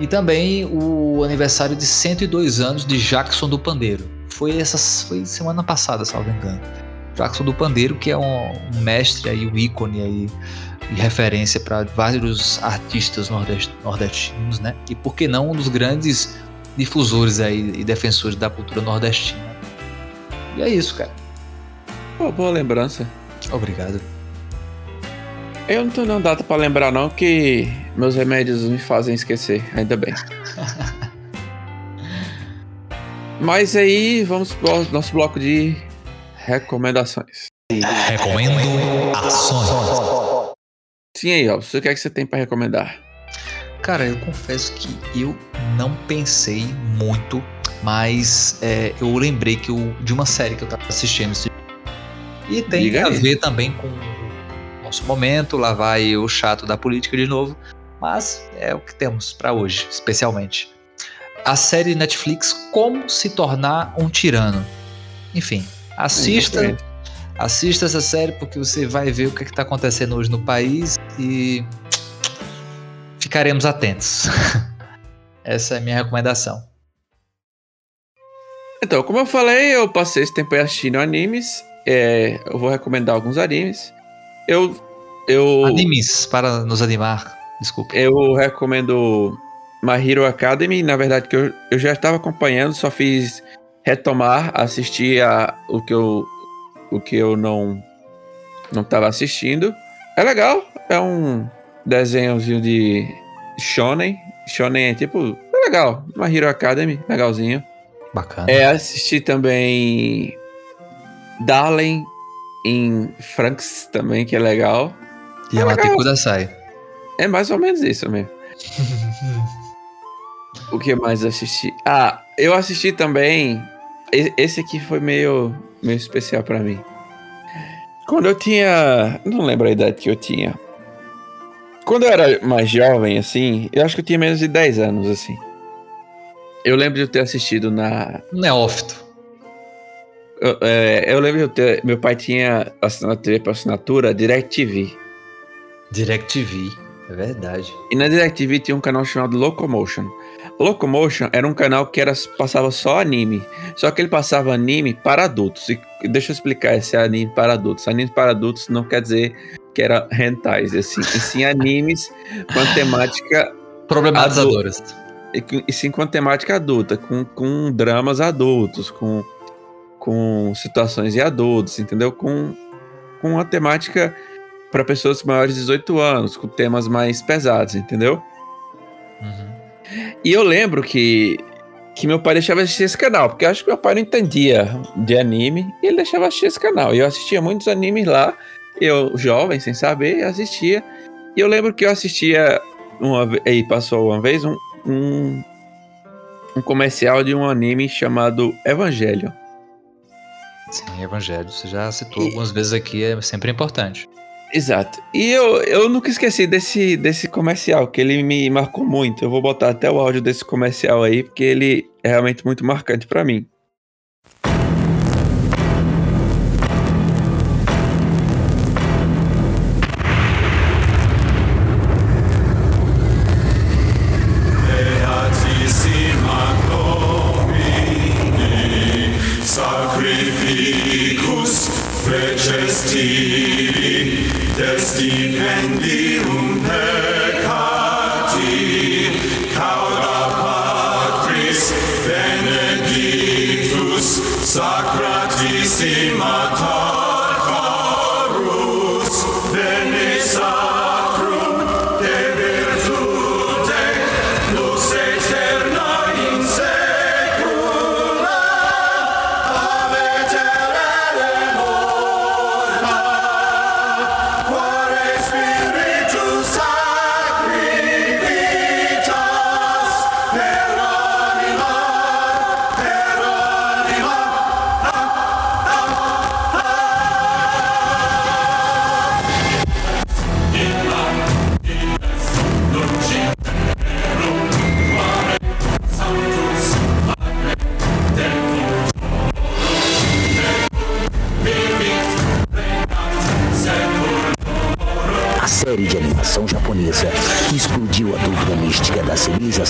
e também o aniversário de 102 anos de Jackson do Pandeiro. Foi essa foi semana passada, salvo engano. Jackson do Pandeiro, que é um, um mestre aí, um ícone aí e referência para vários artistas nordestinos, né? E por que não um dos grandes difusores aí e defensores da cultura nordestina. E é isso, cara. Pô, boa lembrança. Obrigado. Eu não tenho nenhuma data para lembrar não, que meus remédios me fazem esquecer, ainda bem. [LAUGHS] Mas aí, vamos pro nosso bloco de recomendações. Recomendo ações. Sim aí, ó, o que é que você tem para recomendar? Cara, eu confesso que eu não pensei muito, mas é, eu lembrei que eu, de uma série que eu tava assistindo. E tem Diga a aí. ver também com nosso momento, lá vai o chato da política de novo, mas é o que temos para hoje, especialmente. A série Netflix Como se tornar um tirano. Enfim, assista, assista essa série porque você vai ver o que está acontecendo hoje no país e ficaremos atentos. [LAUGHS] Essa é a minha recomendação. Então, como eu falei, eu passei esse tempo aí assistindo animes. É, eu vou recomendar alguns animes. Eu. Eu. Animes para nos animar. Desculpa. Eu recomendo My Hero Academy. Na verdade, que eu, eu já estava acompanhando, só fiz retomar, assistir a, o que eu. O que eu não. Não estava assistindo. É legal. É um desenhozinho de Shonen. Shonen é tipo. É legal. My Hero Academy, legalzinho. Bacana. É, assisti também Darling em Franks também, que é legal. e a Mate Kudasai. É mais ou menos isso mesmo. [LAUGHS] O que mais assisti? Ah, eu assisti também. Esse aqui foi meio, meio especial pra mim. Quando eu tinha. Não lembro a idade que eu tinha. Quando eu era mais jovem, assim, eu acho que eu tinha menos de 10 anos, assim. Eu lembro de eu ter assistido na, Neófito. Eu, é, eu lembro de eu ter. Meu pai tinha assinado TV por assinatura DirecTV. DirecTV. É verdade. E na DirecTV tinha um canal chamado Locomotion. Locomotion era um canal que era, passava só anime. Só que ele passava anime para adultos. E deixa eu explicar esse anime para adultos. Anime para adultos não quer dizer que era hentais, assim, e sim animes com temática Problematizadoras. e, e sim com temática adulta, com, com dramas adultos, com, com situações de adultos, entendeu? Com, com uma temática para pessoas maiores de 18 anos, com temas mais pesados, entendeu? Uhum. E eu lembro que, que meu pai deixava assistir esse canal, porque eu acho que meu pai não entendia de anime, e ele deixava assistir esse canal. E eu assistia muitos animes lá, eu, jovem, sem saber, assistia. E eu lembro que eu assistia uma aí passou uma vez um, um, um comercial de um anime chamado Evangelho. Sim, Evangelho. Você já citou E- algumas vezes aqui, é sempre importante. Exato. E eu, eu nunca esqueci desse, desse comercial, que ele me marcou muito. Eu vou botar até o áudio desse comercial aí, porque ele é realmente muito marcante pra mim.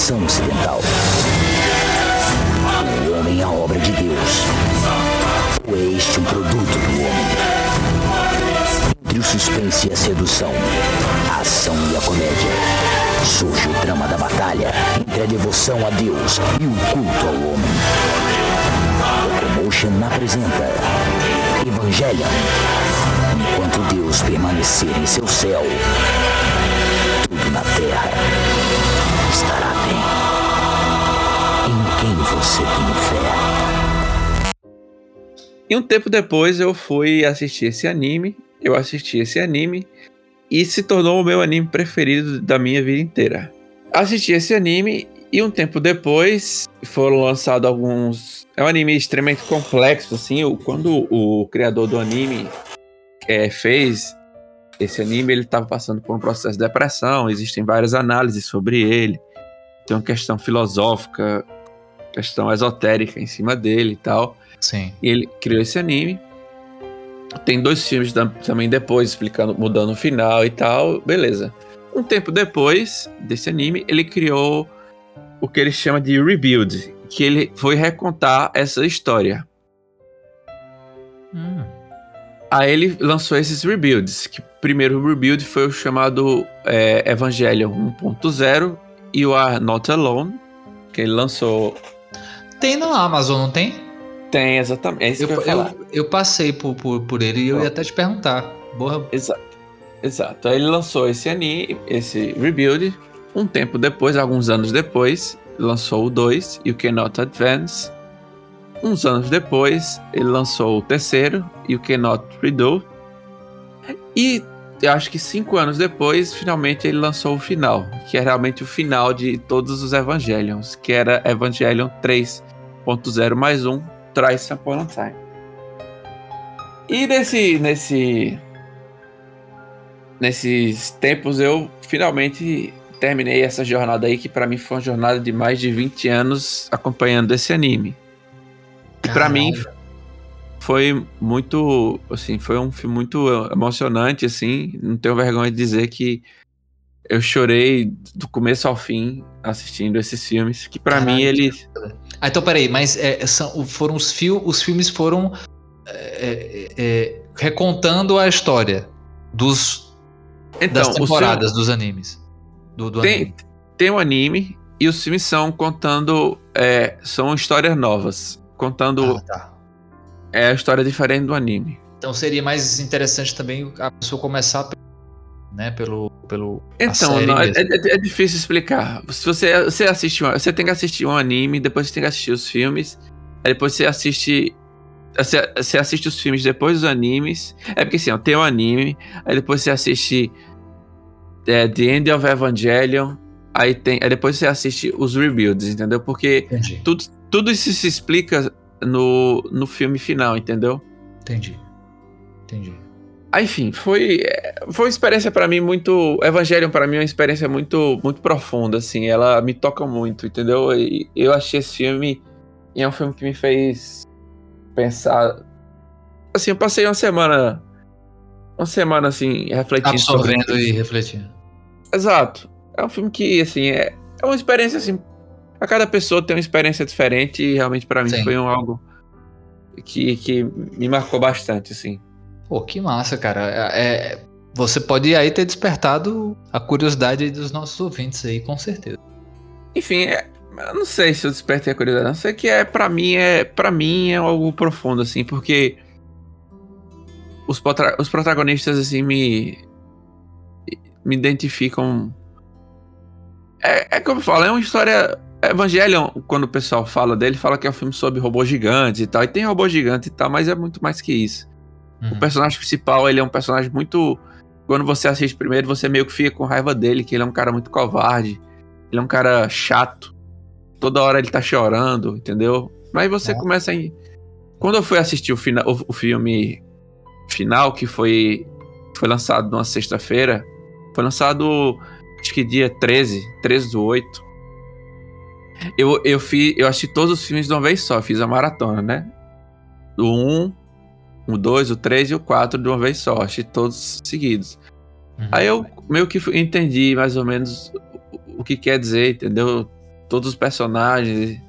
Civilização ocidental. O homem é a obra de Deus. Ou é este um produto do homem? Entre o suspense e a sedução, a ação e a comédia, surge o drama da batalha entre a devoção a Deus e o culto ao homem. Locomotion apresenta Evangelion. Enquanto Deus permanecer em seu céu, tudo na terra estará bem. Em quem você tem fé? E um tempo depois eu fui assistir esse anime. Eu assisti esse anime e se tornou o meu anime preferido da minha vida inteira. Assisti esse anime e um tempo depois foram lançados alguns. É um anime extremamente complexo, assim. Quando o criador do anime é, fez esse anime, ele estava passando por um processo de depressão. Existem várias análises sobre ele. Tem uma questão filosófica, questão esotérica em cima dele e tal. Sim. E ele criou esse anime. Tem dois filmes tam- também depois, explicando, mudando o final e tal. Beleza. Um tempo depois desse anime, ele criou o que ele chama de Rebuild, que ele foi recontar essa história. Hum. Aí ele lançou esses rebuilds, que primeiro rebuild foi o chamado é, Evangelion 1.0 e o Are Not Alone, que ele lançou. Tem na Amazon, não tem? Tem exatamente. É Eu, eu eu, eu passei por, por, por ele e eu ia até te perguntar. Boa. Exato. Exato. Aí ele lançou esse anime, esse rebuild. Um tempo depois, alguns anos depois, lançou o 2 e o Cannot Advance. Uns anos depois, ele lançou o terceiro e o Cannot Redo. E eu acho que cinco anos depois, finalmente ele lançou o final, que é realmente o final de todos os Evangelions, que era Evangelion 3.0 mais um, Thrice Upon a Time. E nesse, nesse, nesses tempos eu finalmente terminei essa jornada aí, que pra mim foi uma jornada de mais de 20 anos acompanhando esse anime. E Caralho. mim foi muito, assim, foi um filme muito emocionante, assim, não tenho vergonha de dizer que eu chorei do começo ao fim assistindo esses filmes, que pra Caralho. mim eles Ah, então peraí, mas é, são, foram os, fil, os filmes foram é, é, é, recontando a história dos, então, das temporadas dos animes. Do, do Tem, anime. tem um anime e os filmes são contando. é, são histórias novas. Contando Ah, tá. É, a história diferente do anime. Então seria mais interessante também a pessoa começar né, pelo, pelo Então, não, é, é- é difícil explicar. Se você, você assiste você tem que assistir um anime, depois você tem que assistir os filmes, aí depois você assiste. Você, você assiste os filmes depois dos animes. É porque assim, ó, tem o anime, aí depois você assiste é, The End of Evangelion, aí, tem, aí depois você assiste os rebuilds, entendeu? Porque Entendi, tudo, tudo isso se explica no, no filme final, entendeu? entendi. Entendi. Ah, enfim, foi, foi uma experiência pra mim muito. Evangelion pra mim é uma experiência muito, muito profunda, assim. Ela me toca muito, entendeu? E eu achei esse filme. E é um filme que me fez pensar. Assim, eu passei uma semana. Uma semana, assim, refletindo sobre Absorvendo e refletindo. Exato. É um filme que, assim, é, é uma experiência, assim. A cada pessoa tem uma experiência diferente e realmente pra mim Sim. foi um algo que, que me marcou bastante, assim. Pô, que massa, cara. É, é- você pode aí ter despertado a curiosidade dos nossos ouvintes aí, com certeza. Enfim, é, eu não sei se eu despertei a curiosidade. Não sei que é para mim é para mim é algo profundo assim, porque os, os protagonistas assim me me identificam. É, é como eu falo, é uma história Evangelion, quando o pessoal fala dele, fala que é um filme sobre robôs gigantes e tal. E tem robô gigante e tal, mas é muito mais que isso. Uhum. O personagem principal, ele é um personagem muito. Quando você assiste primeiro, você meio que fica com raiva dele, que ele é um cara muito covarde. Ele é um cara chato. Toda hora ele tá chorando, entendeu? Mas você É. começa a. Quando eu fui assistir o, fina... o filme final, que foi, foi lançado numa sexta-feira, foi lançado acho que dia 13, 13 do 8. Eu, eu, fiz, eu assisti todos os filmes de uma vez só, fiz a maratona, né? O 1, o 2, o 3 e o 4 de uma vez só, assisti todos seguidos. Uhum. Aí eu meio que entendi mais ou menos o- que quer dizer, entendeu? Todos os personagens.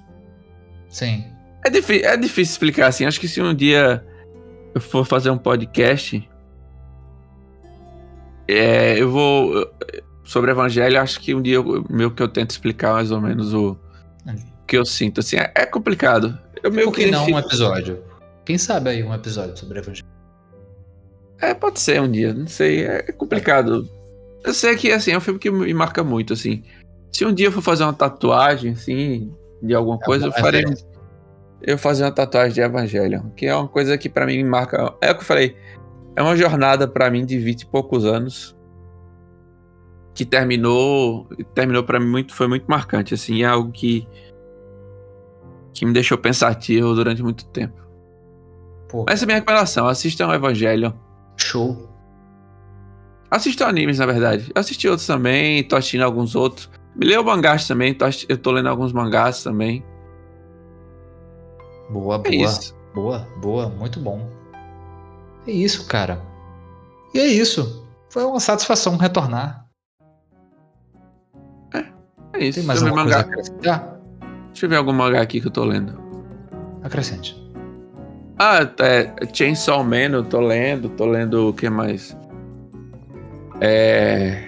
Sim. É, difí- é difícil explicar assim. Acho que se um dia eu for fazer um podcast, é, eu vou. Sobre o evangelho, acho que um dia eu, meio que eu tento explicar mais ou menos o que eu sinto. Assim, é, é complicado. Eu meio Por que não um identifico- episódio? Quem sabe aí um episódio sobre Evangelho? É, pode ser um dia, não sei, é complicado. Eu sei que, assim, é um filme que me marca muito, assim. Se um dia eu for fazer uma tatuagem, assim, de alguma coisa, eu É farei... Eu fazer uma tatuagem de Evangelho, que é uma coisa que pra mim me marca... É o que eu falei, é uma jornada pra mim de 20 e poucos anos, que terminou, terminou para mim muito, foi muito marcante, assim, é algo que que me deixou pensativo durante muito tempo. Pô, Essa é a minha recomendação, assistam o Evangelho. show. Assisto animes, na verdade. Eu assisti outros também, tô assistindo alguns outros. Me leio mangás também, tô assisti- eu tô lendo alguns mangás também. Boa, É boa. isso. Boa, boa, muito bom. É isso, cara. E é isso. Foi uma satisfação retornar. É isso. Tem mais ver alguma coisa a mangá. acrescentar? Deixa eu ver algum mangá aqui que eu tô lendo. Acrescente. Ah, é Chainsaw Man, eu tô lendo. Tô lendo o que mais? É.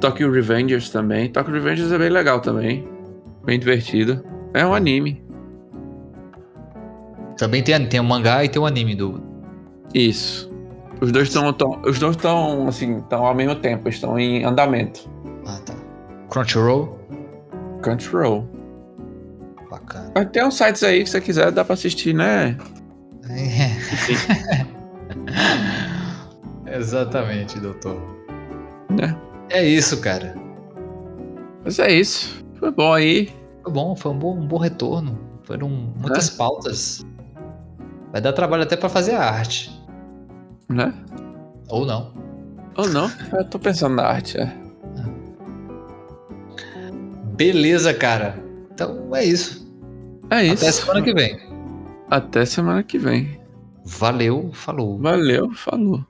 Tokyo Revengers também. Tokyo Revengers é bem legal também. Bem divertido. É um anime. Também tem, tem o mangá e tem o anime do. Isso. Os dois estão. Os dois estão, assim, estão ao mesmo tempo, estão em andamento. Ah, tá. Crunchyroll. Crunchyroll. Bacana. Mas tem uns sites aí que você quiser, dá pra assistir, né? [LAUGHS] Exatamente, doutor. né? É isso, cara. Mas é isso. Foi bom aí. Foi bom, foi um bom, um bom retorno. Foram muitas pautas. Vai dar trabalho até pra fazer a arte. Né? Ou não. Ou não? Eu tô pensando na arte, é. Beleza, cara. Então é isso. É isso. Até semana que vem. Até semana que vem. Valeu, falou. Valeu, falou.